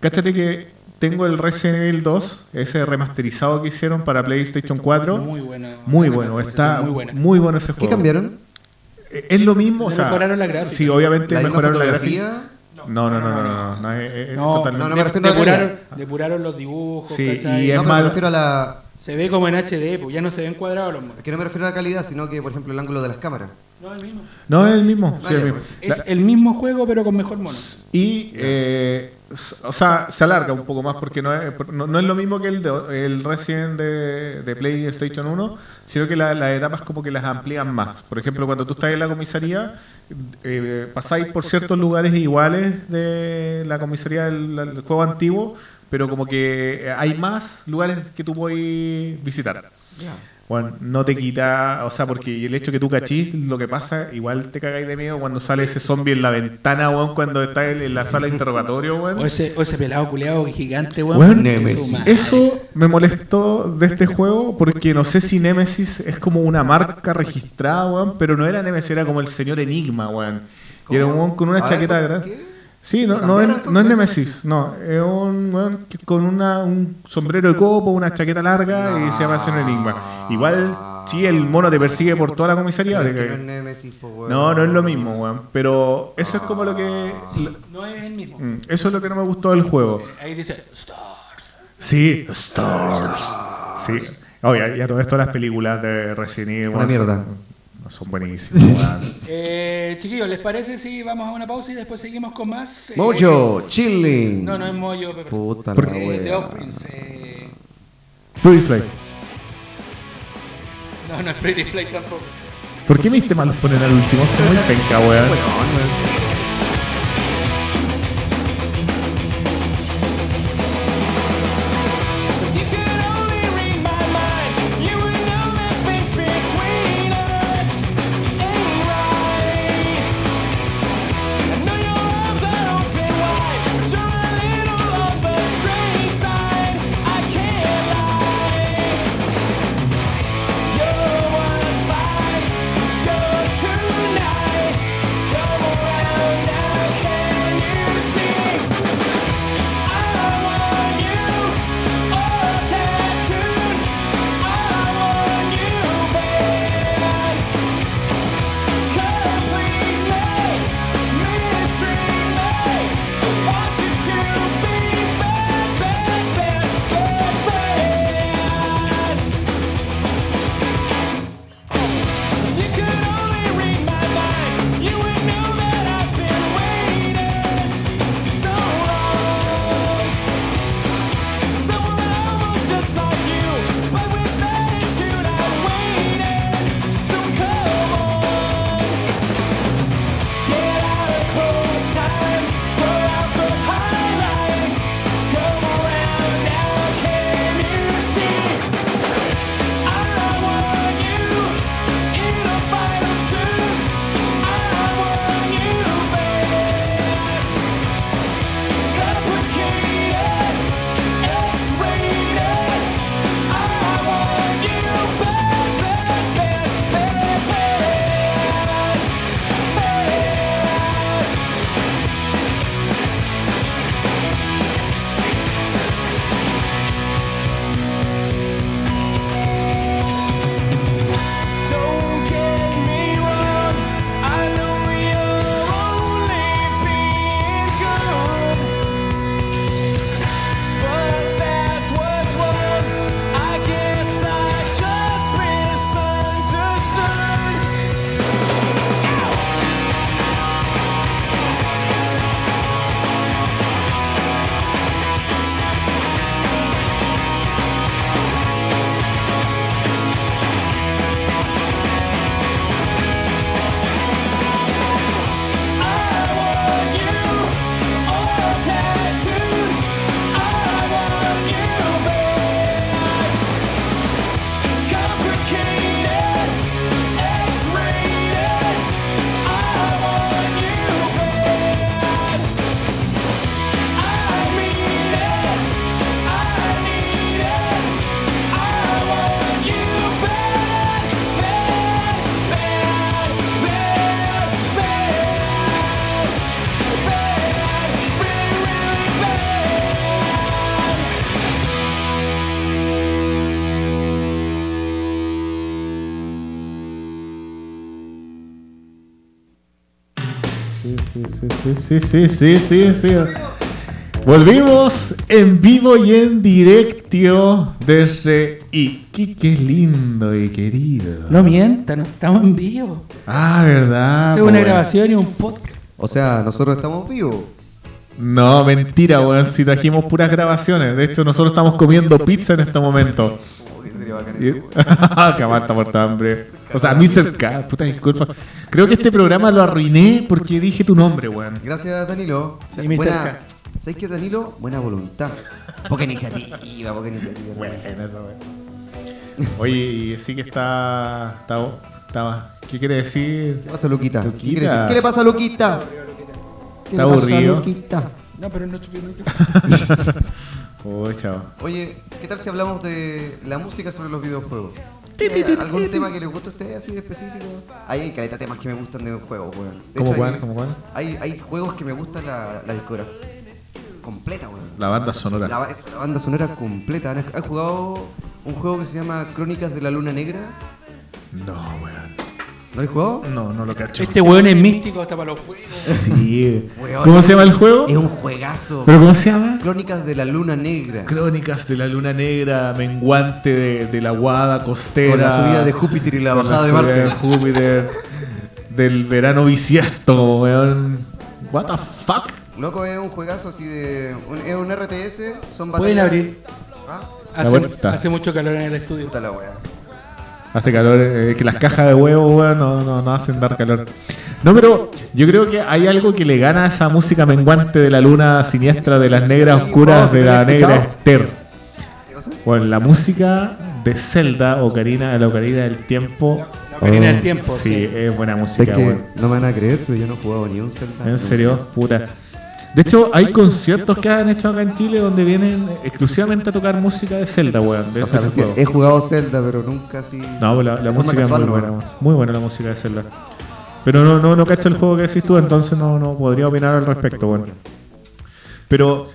Cáchate que tengo el Resident Evil 2, ese remasterizado que hicieron para PlayStation 4. Muy bueno. Muy bueno, está Muy bueno ese ¿Qué juego. cambiaron? Eh, Es lo mismo, o sea, mejoraron la gráfica. Sí, obviamente ¿La mejoraron la gráfica. No, no, no, no, no, no, no, es- es No, no, no, de- me refiero a la depuraron, calidad. depuraron los dibujos. Sí, ¿cachai? y es no, malo. me refiero a la. Se ve como en HD, pues ya no se ven cuadrados los monos. Que no me refiero a la calidad, sino que, por ejemplo, el ángulo de las cámaras. No, el mismo. No, es el mismo. sí, Ah, el mismo. pues. Es el mismo juego, pero con mejor mono. Y, eh, o sea, se alarga un poco más porque no es, no, no es lo mismo que el, de, el Resident de, de PlayStation 1, sino que la- las etapas como que las amplían más. Por ejemplo, cuando tú estás en la comisaría, eh, pasáis por ciertos lugares iguales de la comisaría del, del juego antiguo, pero como que hay más lugares que tú puedes visitar. Bueno, no te quita, o sea, porque el hecho que tú cachís lo que pasa, igual te cagáis de miedo cuando sale ese zombie en la ventana, weón, cuando está en, en la sala de interrogatorio, weón. O ese, o ese pelado culeado gigante, weón. Nemesis. Eso me molestó de este juego porque no sé si Nemesis es como una marca registrada, weón, pero no era Nemesis, era como el señor Enigma, weón. Y era un weón con una chaqueta ¿por grande. Sí, no, ¿Lo no, es, no? Nemesis, no, es un weón que- con una, un sombrero de copo, una chaqueta larga y se llama Señor Enigma. Igual, sí, el mono te persigue por toda la comisaría. Pero así es que que- no es Nemesis, po, weón. no, no es lo mismo, weón. Pero eso es como lo que. Sí, no es el mismo. Mm, Eso es lo que no me gustó del juego. Eh, Ahí dice Stars. Sí, Stars. Sí. Oye, y a todo esto las películas de Resident Evil. Una weón, mierda. Son, son buenísimas, weón. Eh, chiquillos, ¿les parece si vamos a una pausa y después seguimos con más? Eh, Mojo, chilling. No, no es Mojo, Pepe. Puta ¿Por la? Eh, wea. The eh, Pretty Fly. No, no es Pretty Flight tampoco. ¿Por qué mis temas los ponen al último? Son muy penca, weón. Sí, sí, sí, sí, sí, sí, sí. Volvimos en vivo y en directo desde Iquique lindo y querido. No mientan, estamos en vivo. Ah, verdad. Tengo una grabación y un podcast. O sea, nosotros estamos vivos. No, mentira, weón. Si trajimos puras grabaciones. De hecho, nosotros estamos comiendo pizza en este momento. Y- eso, weón. Cabal está muerto de hambre. O sea, Mr. K, puta disculpa. Creo que este programa lo arruiné porque dije tu nombre, weón. Gracias, Danilo. Y Mr. Buena, K. ¿Sabes qué, Danilo? Buena voluntad. Poca iniciativa, poca iniciativa. Bueno, eso, weón. Oye, y sí que está, está, está- ¿Qué quiere decir? ¿Qué pasa, Luquita? ¿Qué, Luquita. quiere decir? ¿Qué le pasa a Luquita? ¿Qué Está le pasa a aburrido. Luquita? No, pero no chupé Oh, chao. Oye, ¿qué tal si hablamos de la música sobre los videojuegos? ¿Tiene ¿Algún tema que les guste a ustedes así de específico? Hay, hay caleta temas que me gustan de juegos, weón. De ¿Cómo hecho, cuál? hay- ¿Cómo cuál? Hay, hay juegos que me gustan la, la discografía completa, weón. La banda sonora. La, la banda sonora completa. ¿Han, han jugado un juego que se llama Crónicas de la Luna Negra? No, weón. ¿No lo has jugado? No, no lo cacho. Este weón es místico hasta para los juegos. Sí. Weón, ¿Cómo se llama el juego? Es un juegazo. ¿Pero cómo se llama? Crónicas de la Luna Negra. Crónicas de la luna negra, menguante de, de la guada costera. Con la subida de Júpiter y la con bajada de subida Marte. de Júpiter. del verano bisiesto, weón. What the fuck? Loco, es un juegazo así de. un- es un RTS, son batallas. Pueden abrir. ¿Ah? La hace mucho calor en el estudio. Puta la wea. Hace calor, eh, que las cajas de huevo, weón, no, no, no hacen dar calor. No, pero yo creo que hay algo que le gana a esa música menguante de la luna siniestra, de las negras oscuras, de la negra Esther. Bueno, la música de Zelda, Ocarina, la Ocarina del Tiempo. La Ocarina del Oh, Tiempo, Sí, sí. es buena música, weón. no me van a creer, pero yo no he jugado ni un Zelda. ¿En serio? Puta. De hecho, hay conciertos que han hecho acá en Chile donde vienen exclusivamente a tocar música de Zelda, weón. De O sea, he jugado Zelda, pero nunca así. No, la, música es muy buena, weón. muy buena la música de Zelda. Pero no, no, no cacho el juego que decís tú, entonces no, no podría opinar al respecto, weón. Pero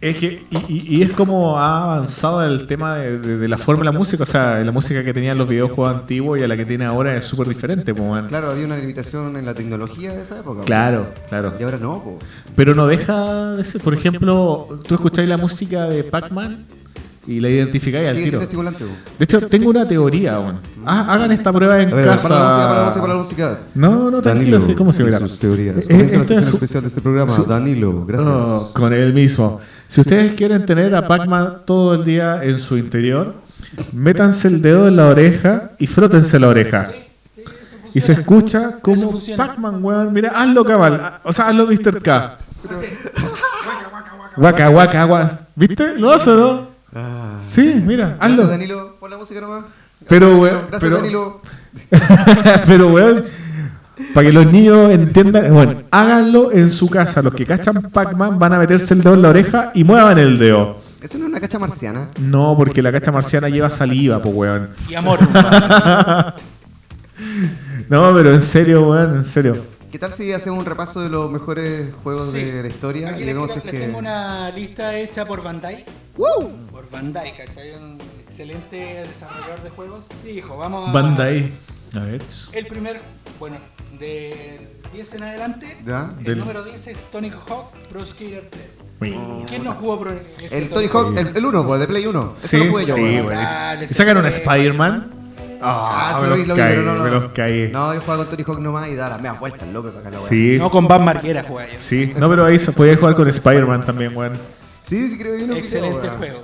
es que, y, y- es como ha avanzado el tema de, de- de la forma de la música, o sea, la música que tenían los videojuegos antiguos y a la que tiene ahora es súper diferente, pues, weón. Claro, había una limitación en la tecnología de esa época. Claro, claro. Y ahora no, po. Pero no deja de ser, por ejemplo, tú escucháis la música de Pac-Man y la identificáis al tiro. po. De hecho, tengo una teoría, weón. Ah, hagan esta prueba en ver, casa. para la música, para la música, para la música. No, no, tranquilo, sí, ¿cómo se verá? sus teorías. Eh, Comienza la este sección es su- especial de este programa. su- Danilo, gracias. Oh, con él mismo. Si ustedes quieren tener a Pac-Man todo el día en su interior, métanse el dedo en la oreja y frótense la oreja. Y se escucha como. Pac-Man, weón. Mira, hazlo cabal. O sea, hazlo Mr. K. Guaca, guaca, guaca. ¿Viste? ¿Lo hace no? Ah, Sí, mira, Gracias, hazlo. Danilo. Pon la música nomás. Pero, weón, Gracias, Danilo. Pero, weón, para que los niños entiendan, bueno, háganlo en su casa. Los que cachan Pac-Man van a meterse el dedo en la oreja y muevan el dedo. ¿Eso no es una cacha marciana? No, porque la cacha marciana lleva saliva, pues, weón. Y amor. No, pero en serio, weón, en serio. ¿Qué tal si hacemos un repaso de los mejores juegos Sí. de la historia Aquí y les, vemos quiero- si es les que... tengo una lista hecha por Bandai. Por Bandai, ¿cachai? Un excelente desarrollador de juegos. Sí, hijo, vamos a... Bandai. A ver. El primer, bueno, de 10 en adelante. Ya. El Del- número 10 es Tony Hawk Pro Skater 3. Mira. ¿Quién no jugó Pro El Tony? Hawk, el, el 1, pues, de Play 1. Eso Sí, lo jugué yo, sí, weón. weón. Dale, ¿Y sacaron a sí. Spider-Man? Ah, Ah, sí, lo vi, lo vi, caí, pero no, no. caí. No, yo jugaba con Tony Hawk nomás y da las medias vueltas, loco, para acá la. Sí, No, con Van Marguera jugaba yo. sí. No, pero ahí se podía jugar con Spider-Man también, weón. Sí, sí, creo que yo no Excelente weón. juego.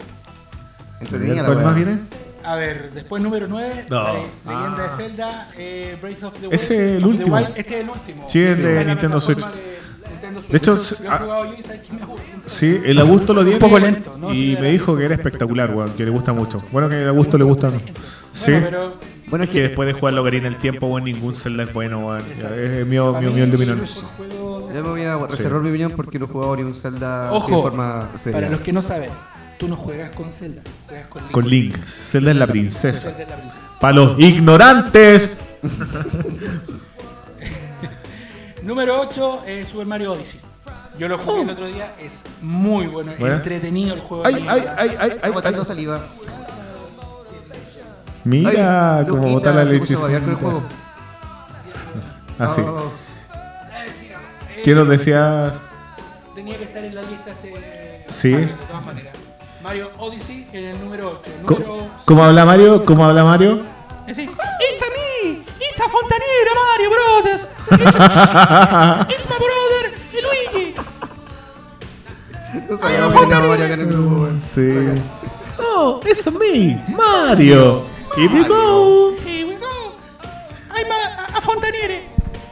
Entretenida la ¿Cuál más viene? A ver, después número 9, No. Leyenda Ah. de Zelda, eh, Breath of the Wild. Ese es el último. Wild. Este es el último. Sí, es de Nintendo plataforma Switch. de Nintendo Switch. De hecho, ah, jugado yo y sabes que me aburre. Sí, el Augusto lo tiene. Un poco lento, ¿no? Y Sí, me dijo que era espectacular, weón, que le gusta mucho. Bueno, que el Augusto le gusta. Sí. Bueno, Es que después de jugar la Ocarina del Tiempo, weón, ningún Zelda es bueno, weón. Es mío, es opinión. el Yo me voy a reservar mi opinión porque no he jugado ni un Zelda de Ojo, forma seria. para los que no saben, tú no juegas con Zelda, juegas con Link. Con Link. Zelda es la princesa. Zelda es la princesa. Para los ignorantes. Número 8 es Super Mario Odyssey. Yo lo jugué el otro día, es muy bueno, Bueno. entretenido el juego. Ay, ay, ay, ay, ay, Está ay. botando saliva. Mira Ay, cómo Luquita bota la se puso leche. a babear con el juego. Así. Oh, ¿Quién nos decía? Tenía que estar en la lista este. Sí. Mario, de todas maneras. Mario Odyssey en el número 8. Co- Número ¿Cómo habla Mario? ¿Cómo habla Mario? Es decir, It's a me! It's a Fontanera, Mario Brothers! It's, a- it's my brother, Luigi! No sabíamos que teníamos Mario acá en el grupo. Sí. Oh, it's me, Mario. Here we go. Here we go! I'm a, a Fontaniere!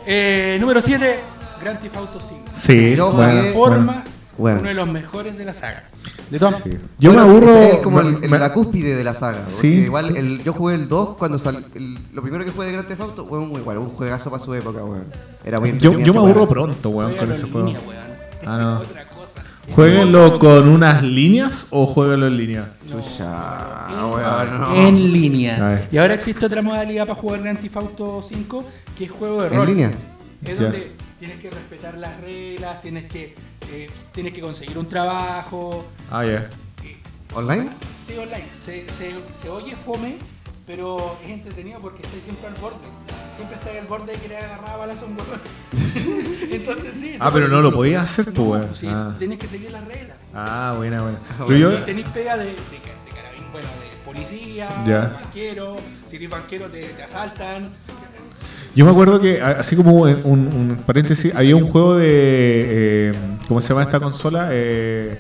Eh, número 7, Grand Theft Auto 5. Sí, jugué- Forma Bueno. Uno de los mejores de la saga. De bueno. todas Sí. Yo me Bueno, aburro. este es como el- me- el- me- la cúspide de la saga. porque Sí. Igual el, yo jugué el 2 cuando salió. Lo primero que jugué de Grand Theft Auto fue un, igual, un juegazo para su época, weón. Era muy yo, yo me aburro pronto, weón, con ese en juego. línea, weón. Ah, no. Otra cosa. Jueguenlo con unas líneas o jueguenlo en línea. Chucha, En- weón, no. En línea. Y ahora existe otra modalidad para jugar Grand Theft Auto 5 que es juego de ¿En rol. línea? Es donde tienes que respetar las reglas, tienes que, eh, tienes que conseguir un trabajo. Ah, ya. eh, ¿Online? sí, online. Se, se, se oye fome, pero es entretenido porque estás siempre al borde. Siempre estás al borde de querer agarrar a balazo a un huevón. Entonces sí. Ah, pero no lo podías hacer, pues, No, sí, Ah. tienes que seguir las reglas. Ah, buena, buena. Y tenéis pega de, de, de carabin- bueno, de policía, Ya. banquero, si eres banquero te, te asaltan. Yo me acuerdo que, así como un, un paréntesis, había un juego de. eh, ¿Cómo se llama esta consola? Eh,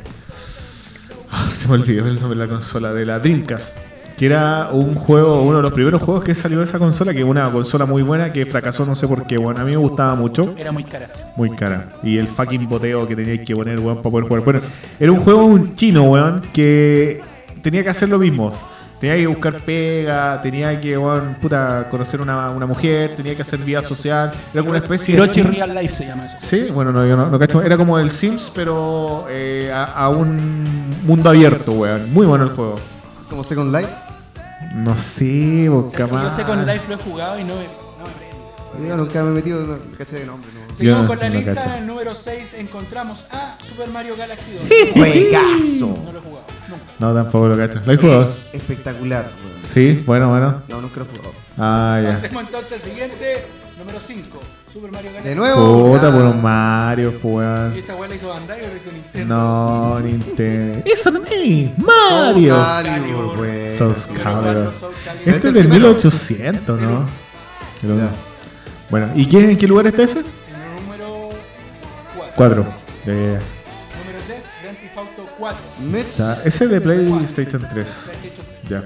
ah, se me olvidó el nombre de la consola, de la Dreamcast. Que era un juego, uno de los primeros juegos que salió de esa consola, que es una consola muy buena que fracasó, no sé por qué, bueno, a mí me gustaba mucho. Era muy cara. Muy cara. Y el fucking boteo que teníais que poner, weón, para poder jugar. Bueno, era un juego un chino, weón, que tenía que hacer lo mismo. Tenía que buscar pega, tenía que, weón, puta, conocer una, una mujer, tenía que hacer vida social. Era como una especie de... Hiroshi Sim- Real Life se llama eso. Sí, bueno, no, yo no, no cacho. Era como el Sims, pero eh, a, a un mundo abierto, weón. Muy bueno el juego. ¿Es como Second Life? No sé, boca Yo sé con Life lo he jugado y no me, no me. Yo nunca me he metido, no, caché de nombre. No. Seguimos con la lista. En el número 6 encontramos a Super Mario Galaxy 2. ¡Juegazo! No lo he jugado. No, tampoco lo cacho. ¿Lo he jugado? Es espectacular. Bueno. Sí, bueno, bueno. No, nunca lo he jugado. Ah, ya. Hacemos entonces el siguiente, número 5. Super Mario Galaxy. De nuevo. Puta, por los Mario, pues. ¿Y esta weá la hizo Bandai o la hizo Nintendo? No, Nintendo. ¡It's me! ¡Mario! Mario, pues. Souls Calibur. Este es del 1800, ¿no? Bueno, ¿y qué, en qué lugar está ese? En el número 4. 4. 4. Mitch. Esa- Ese es de PlayStation 3. PlayStation 3. Ya.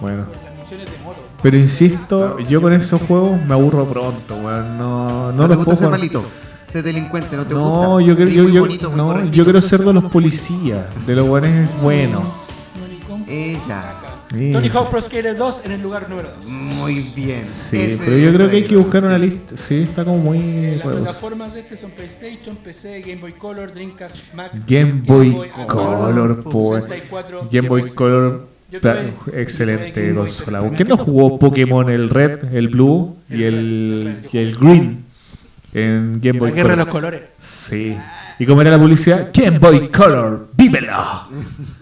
Bueno. Pero insisto, yo con esos juegos me aburro pronto, weón. No, no, No, los puedo malito, ser delincuente, no te gusta. No, yo, creo- yo, yo, bonito, no, yo quiero ser de los policías, de los buenos buenos. Ella. Sí, Tony. Hawk Pro Skater 2 en el lugar número 2. Muy bien. Sí, Ese pero yo creo que hay que buscar una lista. Sí, está como muy Las plataformas de este son PlayStation, PC, Game Boy Color, Dreamcast, Mac, Game Boy Advance, Color, po. 64, Game Boy Color, tuve- excelente Game Boy, consola. ¿Quién no jugó Pokémon el Red, el Blue y el, y el Green en Game La Boy guerra de los Color? colores. Sí. ¿Y cómo era la publicidad? Game Boy Color, vívelo.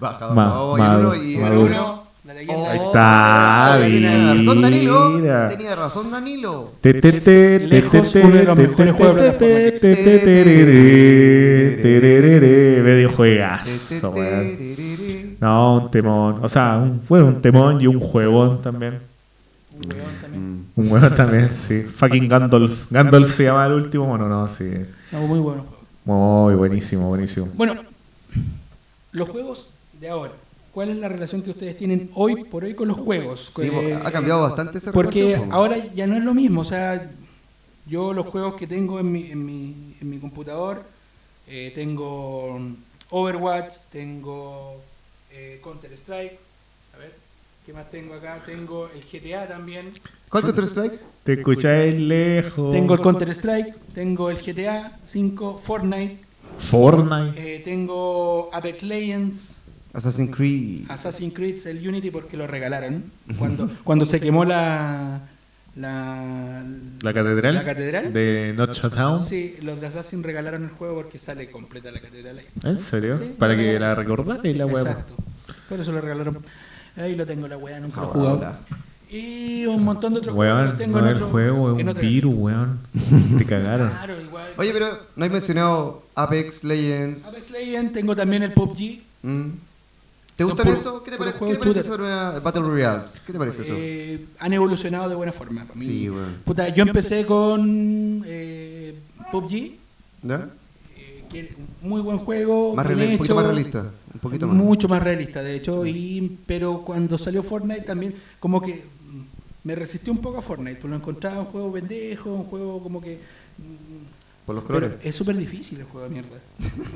Baja, Ma- baja, oh, y ma- el uno y el uno. La leyenda. Oh, Ahí está, Tenía razón Danilo. mira. Tenía razón Danilo. Te, te, te, te, lejos te, uno de te, los te, mejores te, juegos de te, te, te, te, tereré, tereré. Medio juegazo, weón. No, un temón. O sea, un, fue un temón y un juegón también. Un weón también. Un huevón también, sí. Fucking Gandalf. Gandalf se llama el último. Bueno, no, sí. No, muy bueno. Muy buenísimo, buenísimo. Bueno, los juegos de ahora. ¿Cuál es la relación que ustedes tienen hoy por hoy con los juegos? Sí, Eh, ha cambiado bastante esa Porque relación, po. ahora ya no es lo mismo. O sea, yo los juegos que tengo en mi, en mi, en mi computador, eh, tengo Overwatch, tengo eh, Counter Strike. A ver, ¿qué más tengo acá? Tengo el GTA también. ¿Cuál Counter Strike? Te escucháis lejos. Tengo el Counter Strike, tengo el GTA 5, Fortnite, Fortnite. eh, tengo Apex Legends, Assassin's Creed. Assassin's Creed, el Unity porque lo regalaron. Cuando, cuando se quemó la, la, La catedral. la catedral. De Notre Dame. Sí, los de Assassin regalaron el juego porque sale completa la catedral ahí. ¿En serio? Sí, Para que la recordáis la hueá. Exacto. Por eso lo regalaron. Ahí lo tengo la weá, nunca lo he Ah, jugado. hola. Y un montón de otros Weón, juegos. tengo no en el otro- juego es un virus, weón. Te cagaron. Claro, igual. Oye, pero no hay mencionado Apex Legends. Apex Legends, tengo también el PUBG. Mm. ¿Te gustan puro- eso? ¿Qué te parece, ¿qué te parece sobre uh, Battle Royales? ¿Qué te parece eso? Eh, han evolucionado de buena forma. para mí. Sí, weón. Puta, yo empecé con eh, PUBG, ¿Ya? eh, muy buen juego. Más un poquito más realista. Un poquito más. Mucho más realista, de hecho. Y, pero cuando salió Fortnite también, como que me resistí un poco a Fortnite, pues lo encontraba un juego pendejo, un juego como que. mm, Por los Pero colores. es súper difícil el juego de mierda.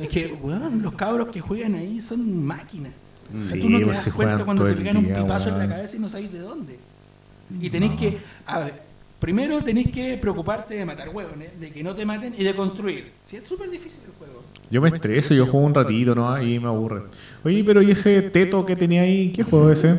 es que, weón, los cabros que juegan ahí son máquinas. O sea, Sí, tú no te pues das cuenta cuando te pegan un pipazo en la cabeza y no sabéis de dónde. Y tenéis que, a ver, primero tenéis que preocuparte de matar huevones, de que no te maten y de construir. Sí, es súper difícil el juego. Yo me estreso, yo juego un ratito, ¿no? Y me aburre. Oye, pero ¿y ese teto que tenía ahí? ¿Qué juego es ese?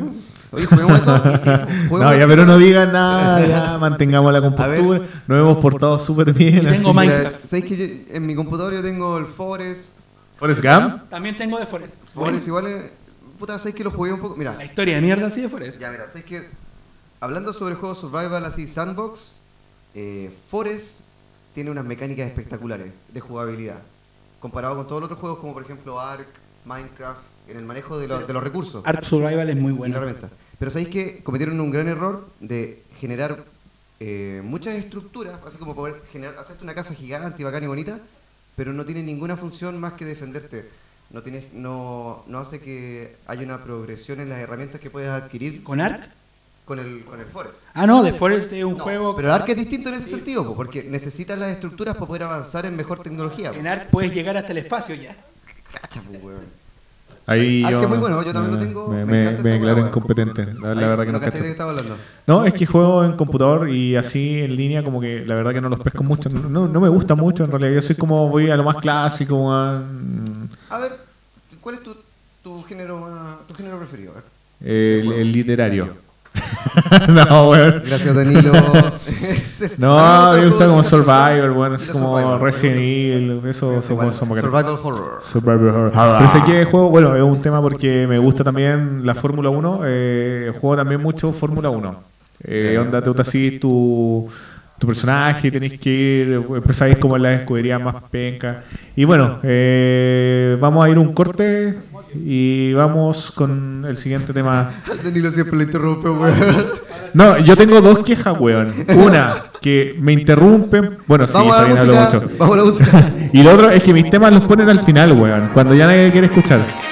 Oye, juguemos eso. Juguemos No, ya, pero no digan nada, ya mantengamos la compostura. ver. Nos hemos portado súper bien. Y tengo. Minecraft. ¿Sabéis que yo- en mi computador yo tengo el Forest? ¿Forrest Gump? También tengo de Forest. Forest igual es... Puta, ¿sabéis que lo jugué un poco? Mira, La historia de mierda sí de Forest. ya mira, ¿sabéis que Hablando sobre juegos survival así, sandbox, eh, Forest tiene unas mecánicas espectaculares de jugabilidad. Comparado con todos los otros juegos como por ejemplo Ark, Minecraft, en el manejo de, los- de los recursos. Ark Survival es muy bueno. Pero sabéis que cometieron un gran error de generar eh, muchas estructuras, así como poder generar, hacerte una casa gigante bacana y bonita, pero no tiene ninguna función más que defenderte. No, tienes, no, no hace que haya una progresión en las herramientas que puedes adquirir ¿Con Ark? con el, con el Forest. Ah, no, de Forest es un No, juego. Pero Ark es distinto en ese sentido, po, porque necesitas las estructuras para poder avanzar en mejor tecnología. En Ark puedes llegar hasta el espacio ya. Cacha, weón. Ahí Ark yo es muy bueno, yo también me- lo tengo, Me, me me, declaro incompetente. La, la Ahí, verdad que no cacho. No, es que juego en computador y así en línea como que la verdad que no los pesco mucho. No, no me gusta mucho en realidad. Yo soy como voy a lo más clásico. weón. A ver, ¿cuál es tu, tu género tu género preferido? A. El, el literario. no, weón. Gracias, Danilo. No, a mí me gusta como Survivor, y es como survival, Resident Evil, eso gusta. Survival horror. Survivor Horror. Pero sé que juego, bueno, es un tema porque me gusta también la Fórmula 1. Eh, juego también mucho Fórmula 1. Eh, onda, te así tu, tu personaje, tenéis que ir, empezáis como en la escudería más penca. Y bueno, eh, vamos a ir un corte y vamos con el siguiente tema. Danilo siempre lo interrumpe, weón. No, yo tengo dos quejas, weón. Una, que me interrumpen. Bueno, sí, Vamos la también hablo mucho. Vamos a la música. Y lo otro es que mis temas los ponen al final, weón. Cuando ya nadie quiere escuchar.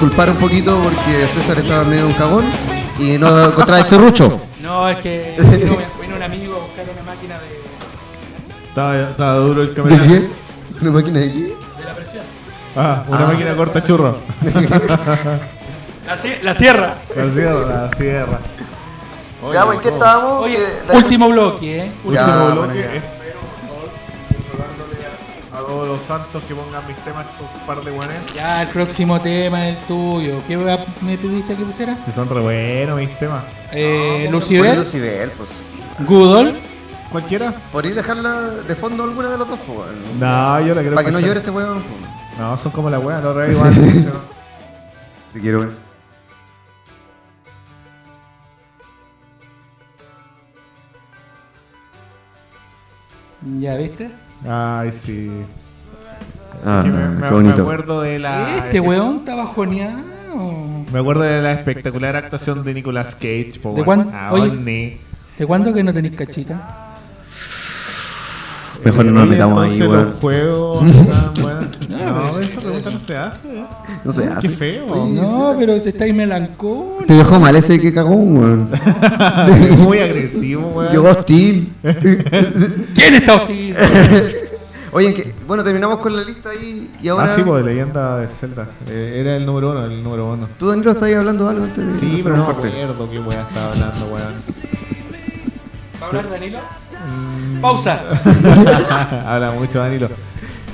Disculpar un poquito porque César estaba medio un cagón y no encontraba el serrucho. No, es que vino, vino un amigo a buscar una máquina de, Estaba, estaba duro el ¿De cameraman. qué? ¿Una máquina de qué? de la presión. Ah, una Ah. máquina corta churro. La, sierra. La sierra, la sierra. Ya, pues, ¿en qué estábamos? Oye, último bloque, ¿eh? Último Ya, bloque. bueno, todos los santos que pongan mis temas estos par de guanes. Ya, el próximo tema es el tuyo. ¿Qué wea me pediste que pusiera? Si son re buenos mis temas. Eh, Ponle Lucibel, Lucibel, pues. Goodall. ¿Cualquiera? ¿Podrías dejarla de fondo alguna de los dos, pues? weón? No, yo la quiero Para que no escuchar. llore este weón. pues. No, son como la wea, no re igual. Te quiero, weón. Ya, ¿viste? Ay, sí. Ah, me, me- qué me bonito. acuerdo de la. Este weón está bajoneado. Me acuerdo de la espectacular actuación de Nicolas Cage. po, ¿De cuán- Ah, oye? ¿De cuándo que no tenéis cachita? Mejor no nos Oye, metamos ahí, weón. juegos. No, esa pregunta no se hace. ¿eh? No se Qué hace. feo. No, pero estáis melancólicos. Te dejó mal ese que cagó, weón. Muy agresivo, weón. Llegó hostil. ¿Quién está hostil? Oye, que, bueno, terminamos con la lista ahí y ahora. Ah, sí, pues, leyenda de Zelda. Eh, era el número uno, el número uno. Tú, Danilo, estabas hablando algo antes de. Sí, pero no me acuerdo qué weá estaba hablando, weón. ¿Va a hablar Danilo? Pausa. Habla mucho Danilo.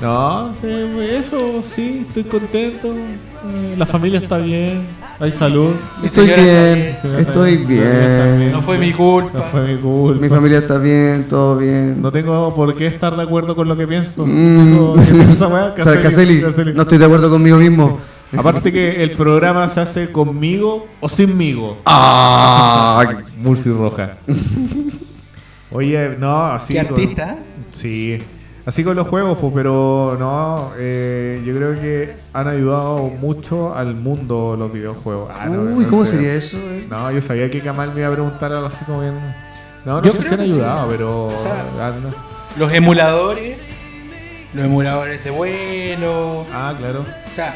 No, eh, eso sí, estoy contento. Eh, La familia está bien, hay salud. Estoy bien, estoy bien. No fue mi culpa. No fue mi culpa. Mi familia está bien, todo bien. No tengo por qué estar de acuerdo con lo que pienso. Mm. No estoy de acuerdo conmigo mismo. Aparte que el programa se hace conmigo o sinmigo. Ah, Murci Roja. Oye, no, así. ¿Qué con- artista? Sí. Así con los juegos, pues, pero no, eh, yo creo que han ayudado mucho al mundo los videojuegos. Ah, no, Uy, no ¿cómo sé. sería eso? eh? No, yo sabía que Kamal me iba a preguntar algo así como bien. No, no Yo sé creo si han sí. ayudado, pero. O sea, ah, no. Los emuladores. Los emuladores de vuelo. Ah, claro. O sea,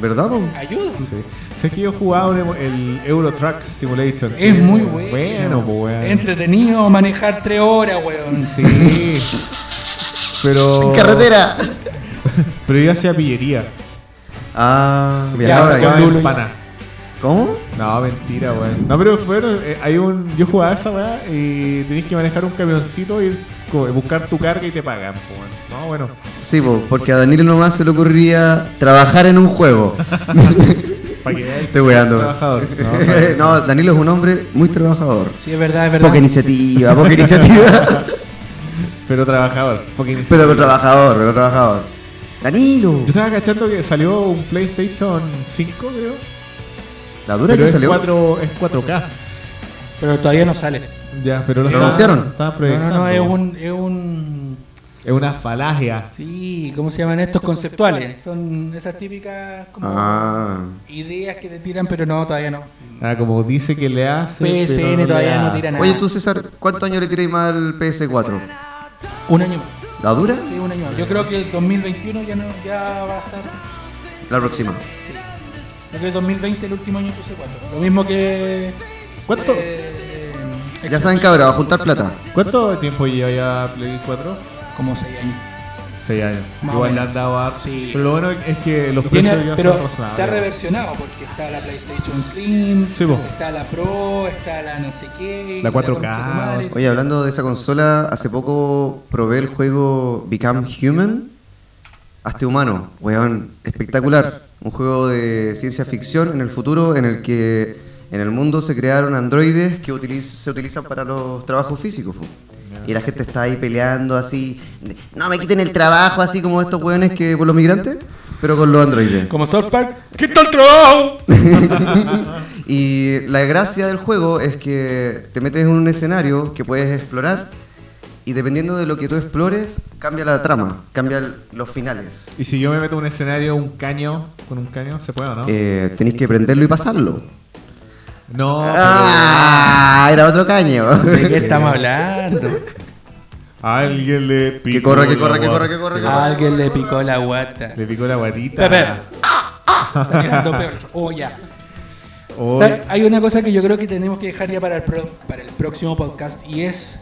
¿Verdad? po? ayuda. Sí. Sé que yo he jugado el, Euro Truck Simulator. Es muy bueno. Bueno, pues, weón. Entretenido manejar tres horas, weón. Sí. Pero. Carretera. Pero yo hacía pillería. Ah, viajaba ya. en pana. ¿Cómo? No, mentira, weón. No, pero bueno, eh, hay un. Yo jugaba esa weá y tenés que manejar un camioncito y co- buscar tu carga y te pagan, weón. No, bueno. Sí, po, porque a Danilo nomás se le ocurría trabajar en un juego. Para que veáis Estoy weando. Trabajador. No, No, Danilo es un hombre muy trabajador. Sí, es verdad, es verdad. Poca iniciativa, poca iniciativa. Pero trabajador. pero trabajador, pero trabajador. Danilo. Yo estaba cachando que salió un PlayStation 5, creo. La dura Pero que es, salió. 4, es 4K. Pero todavía no sale. Ya, pero lo ¿Lo estaban- anunciaron? estaban No, proyectando. no, no, es un, es un. Es una falagia. Sí, ¿cómo se llaman estos conceptuales? Son esas típicas como Ah. ideas que te tiran, pero no, todavía no. Ah, como dice que le hace. PSN pero todavía no hace. tira nada. Oye, tú César, ¿cuántos años le tiráis más al PS4? Un año más. ¿La dura? Sí, un año más. Yo creo que el 2021 ya, no, ya va a estar. La próxima. Yo creo que el 2020 es el último año que puse 4. Lo mismo que. ¿Cuánto? eh, Ya saben, cabra, va a juntar plata. ¿Cuánto tiempo lleva ya Play 4? Como 6 años. 6 años. Más Igual le han dado a... Sí. Pero lo bueno es que los tiene- precios ya pero son razonables. se ha reversionado porque está la PlayStation Slim, Sí, está la Pro, está la no sé qué, La 4K. concha de tu madre. Oye, hablando de esa consola, hace poco probé el juego Become Human. Hazte humano, weón, espectacular. Un juego de ciencia ficción en el futuro en el que en el mundo se crearon androides que utiliz- se utilizan para los trabajos físicos. Y la gente está ahí peleando así, no me quiten el trabajo, así como estos weones que por los migrantes, pero con los androides. Como South Park, ¡quita el trabajo! Y la gracia del juego es que te metes en un escenario que puedes explorar y dependiendo de lo que tú explores, cambia la trama, cambia el- los finales. Y si yo me meto en un escenario, un caño, con un caño, ¿se puede o no? Eh, tenéis que prenderlo y pasarlo. No, ¡Ah! Era otro caño. ¿De qué estamos hablando? alguien le picó Que corra, que la corra, que guata. corra, que corra, alguien le picó la guata. Le picó la guatita. Pepe. Está tirando peor. Oh, ya. Hay una cosa que yo creo que tenemos que dejar ya para el, pro- para el próximo podcast y es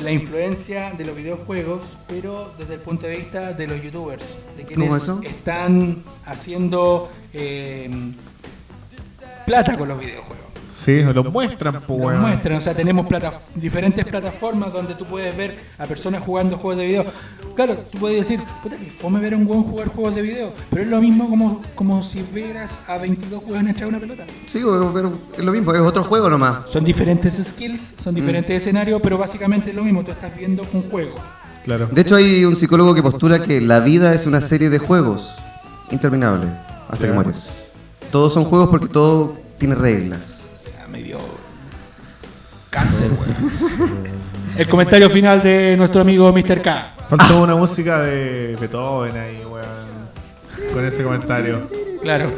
la influencia de los videojuegos, pero desde el punto de vista de los youtubers, de quienes ¿Cómo eso? están haciendo eh, plata con los videojuegos. Sí, lo muestran, pues, Nos weón. muestran, o sea, tenemos plata- diferentes plataformas donde tú puedes ver a personas jugando juegos de video. Claro, tú puedes decir, puta que fome ver a un buen jugar juegos de video, pero es lo mismo como, como si vieras a 22 jugadores entrar una pelota. Sí, pero pero es lo mismo, es otro juego nomás. Son diferentes skills, son diferentes escenarios, pero básicamente es lo mismo, tú estás viendo un juego. Claro. De hecho, hay un psicólogo que postula que la vida es una serie de juegos interminable hasta que mueres. Todos son juegos porque todo tiene reglas. Cáncer, weón. El comentario final de nuestro amigo Mr. K. Faltó una música de Beethoven ahí, weón. Con ese comentario. Claro.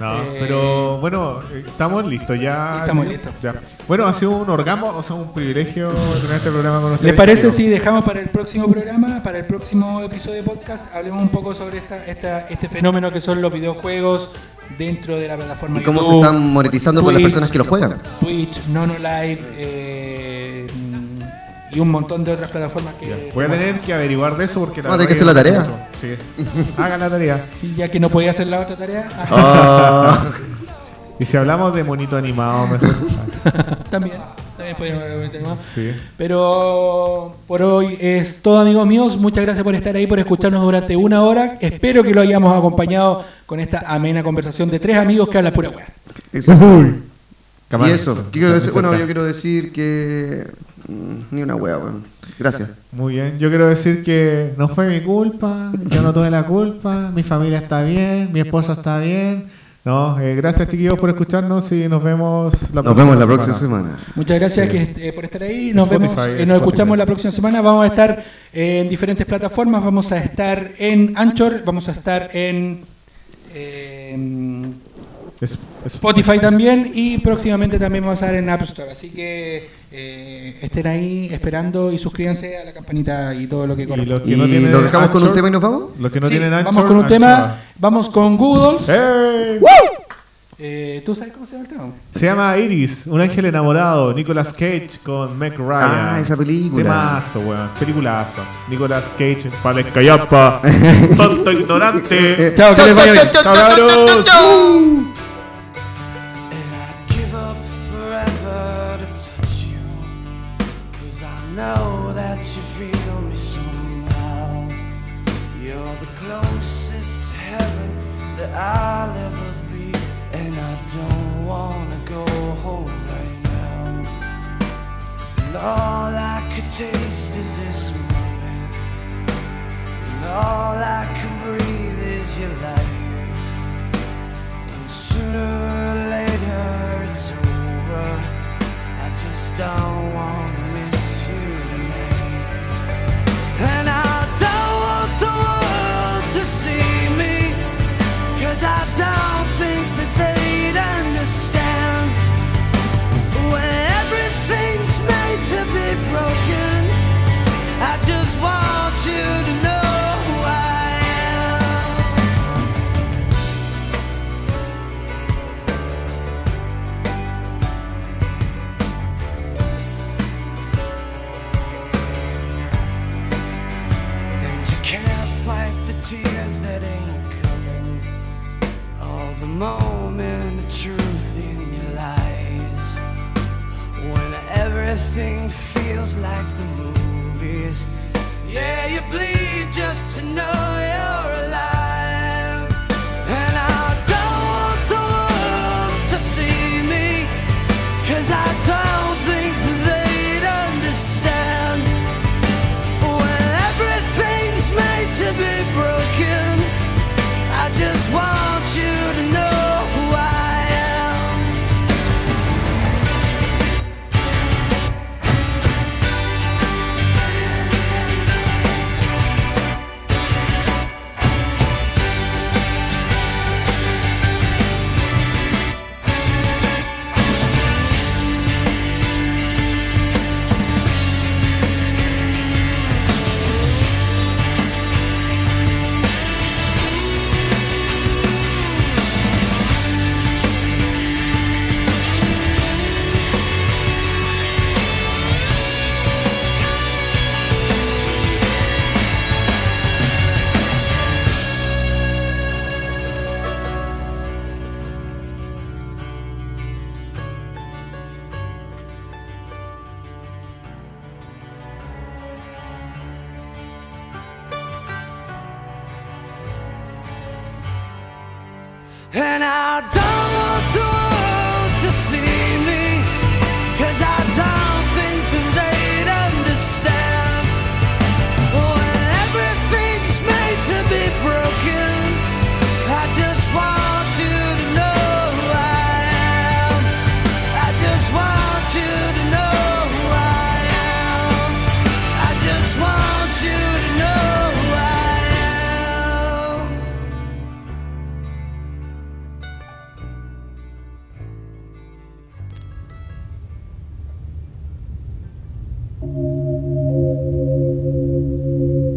No, Eh, pero bueno, estamos listos ya. Estamos ¿sí? listos. Ya. Bueno, ha sido un orgasmo, o sea, un privilegio tener este programa con ustedes. ¿Les parece si dejamos para el próximo programa, para el próximo episodio de podcast, hablemos un poco sobre esta, esta, este fenómeno que son los videojuegos dentro de la plataforma Y cómo se están monetizando por las Twitch, personas que lo juegan. Twitch, Nono Live eh, y un montón de otras plataformas que... Voy a tener que averiguar de eso porque la a tener que hacer la no tarea. Sí. Hagan la tarea. Sí, ya que no podía hacer la otra tarea, Ah, Y si hablamos de monito animado, mejor. también, también podíamos sí. Pero por hoy es todo, amigos míos. Muchas gracias por estar ahí, por escucharnos durante una hora. Espero que lo hayamos acompañado con esta amena conversación de tres amigos que hablan pura weá. exacto. Y eso, cerca, ¿qué quiero decir? bueno, yo quiero decir que mm, ni una wea, weón. Gracias. Muy bien, yo quiero decir que no fue mi culpa, yo no tuve la culpa, mi familia está bien, mi esposa está bien. No, eh, gracias chiquillos por escucharnos y nos vemos la Nos vemos la próxima semana. Muchas gracias que, eh, por estar ahí. Nos Spotify, vemos, eh, nos escuchamos la próxima semana. Vamos a estar eh, en diferentes plataformas. Vamos a estar en Anchor, vamos a estar en eh, Es- es- Spotify también y próximamente también vamos a estar en App Store. Así que eh, estén ahí esperando y suscríbanse a la campanita y todo lo que Y los que ¿Y no tienen lo dejamos con un tema y nos vamos? Los que no Sí, tienen Anchor, vamos con un Anchor. tema, vamos con Googles. ¡Hey! Eh, ¿Tú sabes cómo se llama el tema? Se llama Iris, un ángel enamorado, Nicolas Cage con Meg Ryan. Ah, esa película. Temazo, weón, peliculazo. Nicolas Cage, Pales Cayapa, tonto ignorante. Chao, que les vaya bien. Chao, I'll ever be. And I don't wanna go home right now. And all I could taste is this moment. And all I can breathe is your light. And sooner or later it's over. I just don't wanna the moment of truth in your lies. When everything feels like the movies. Yeah, you bleed just to know you're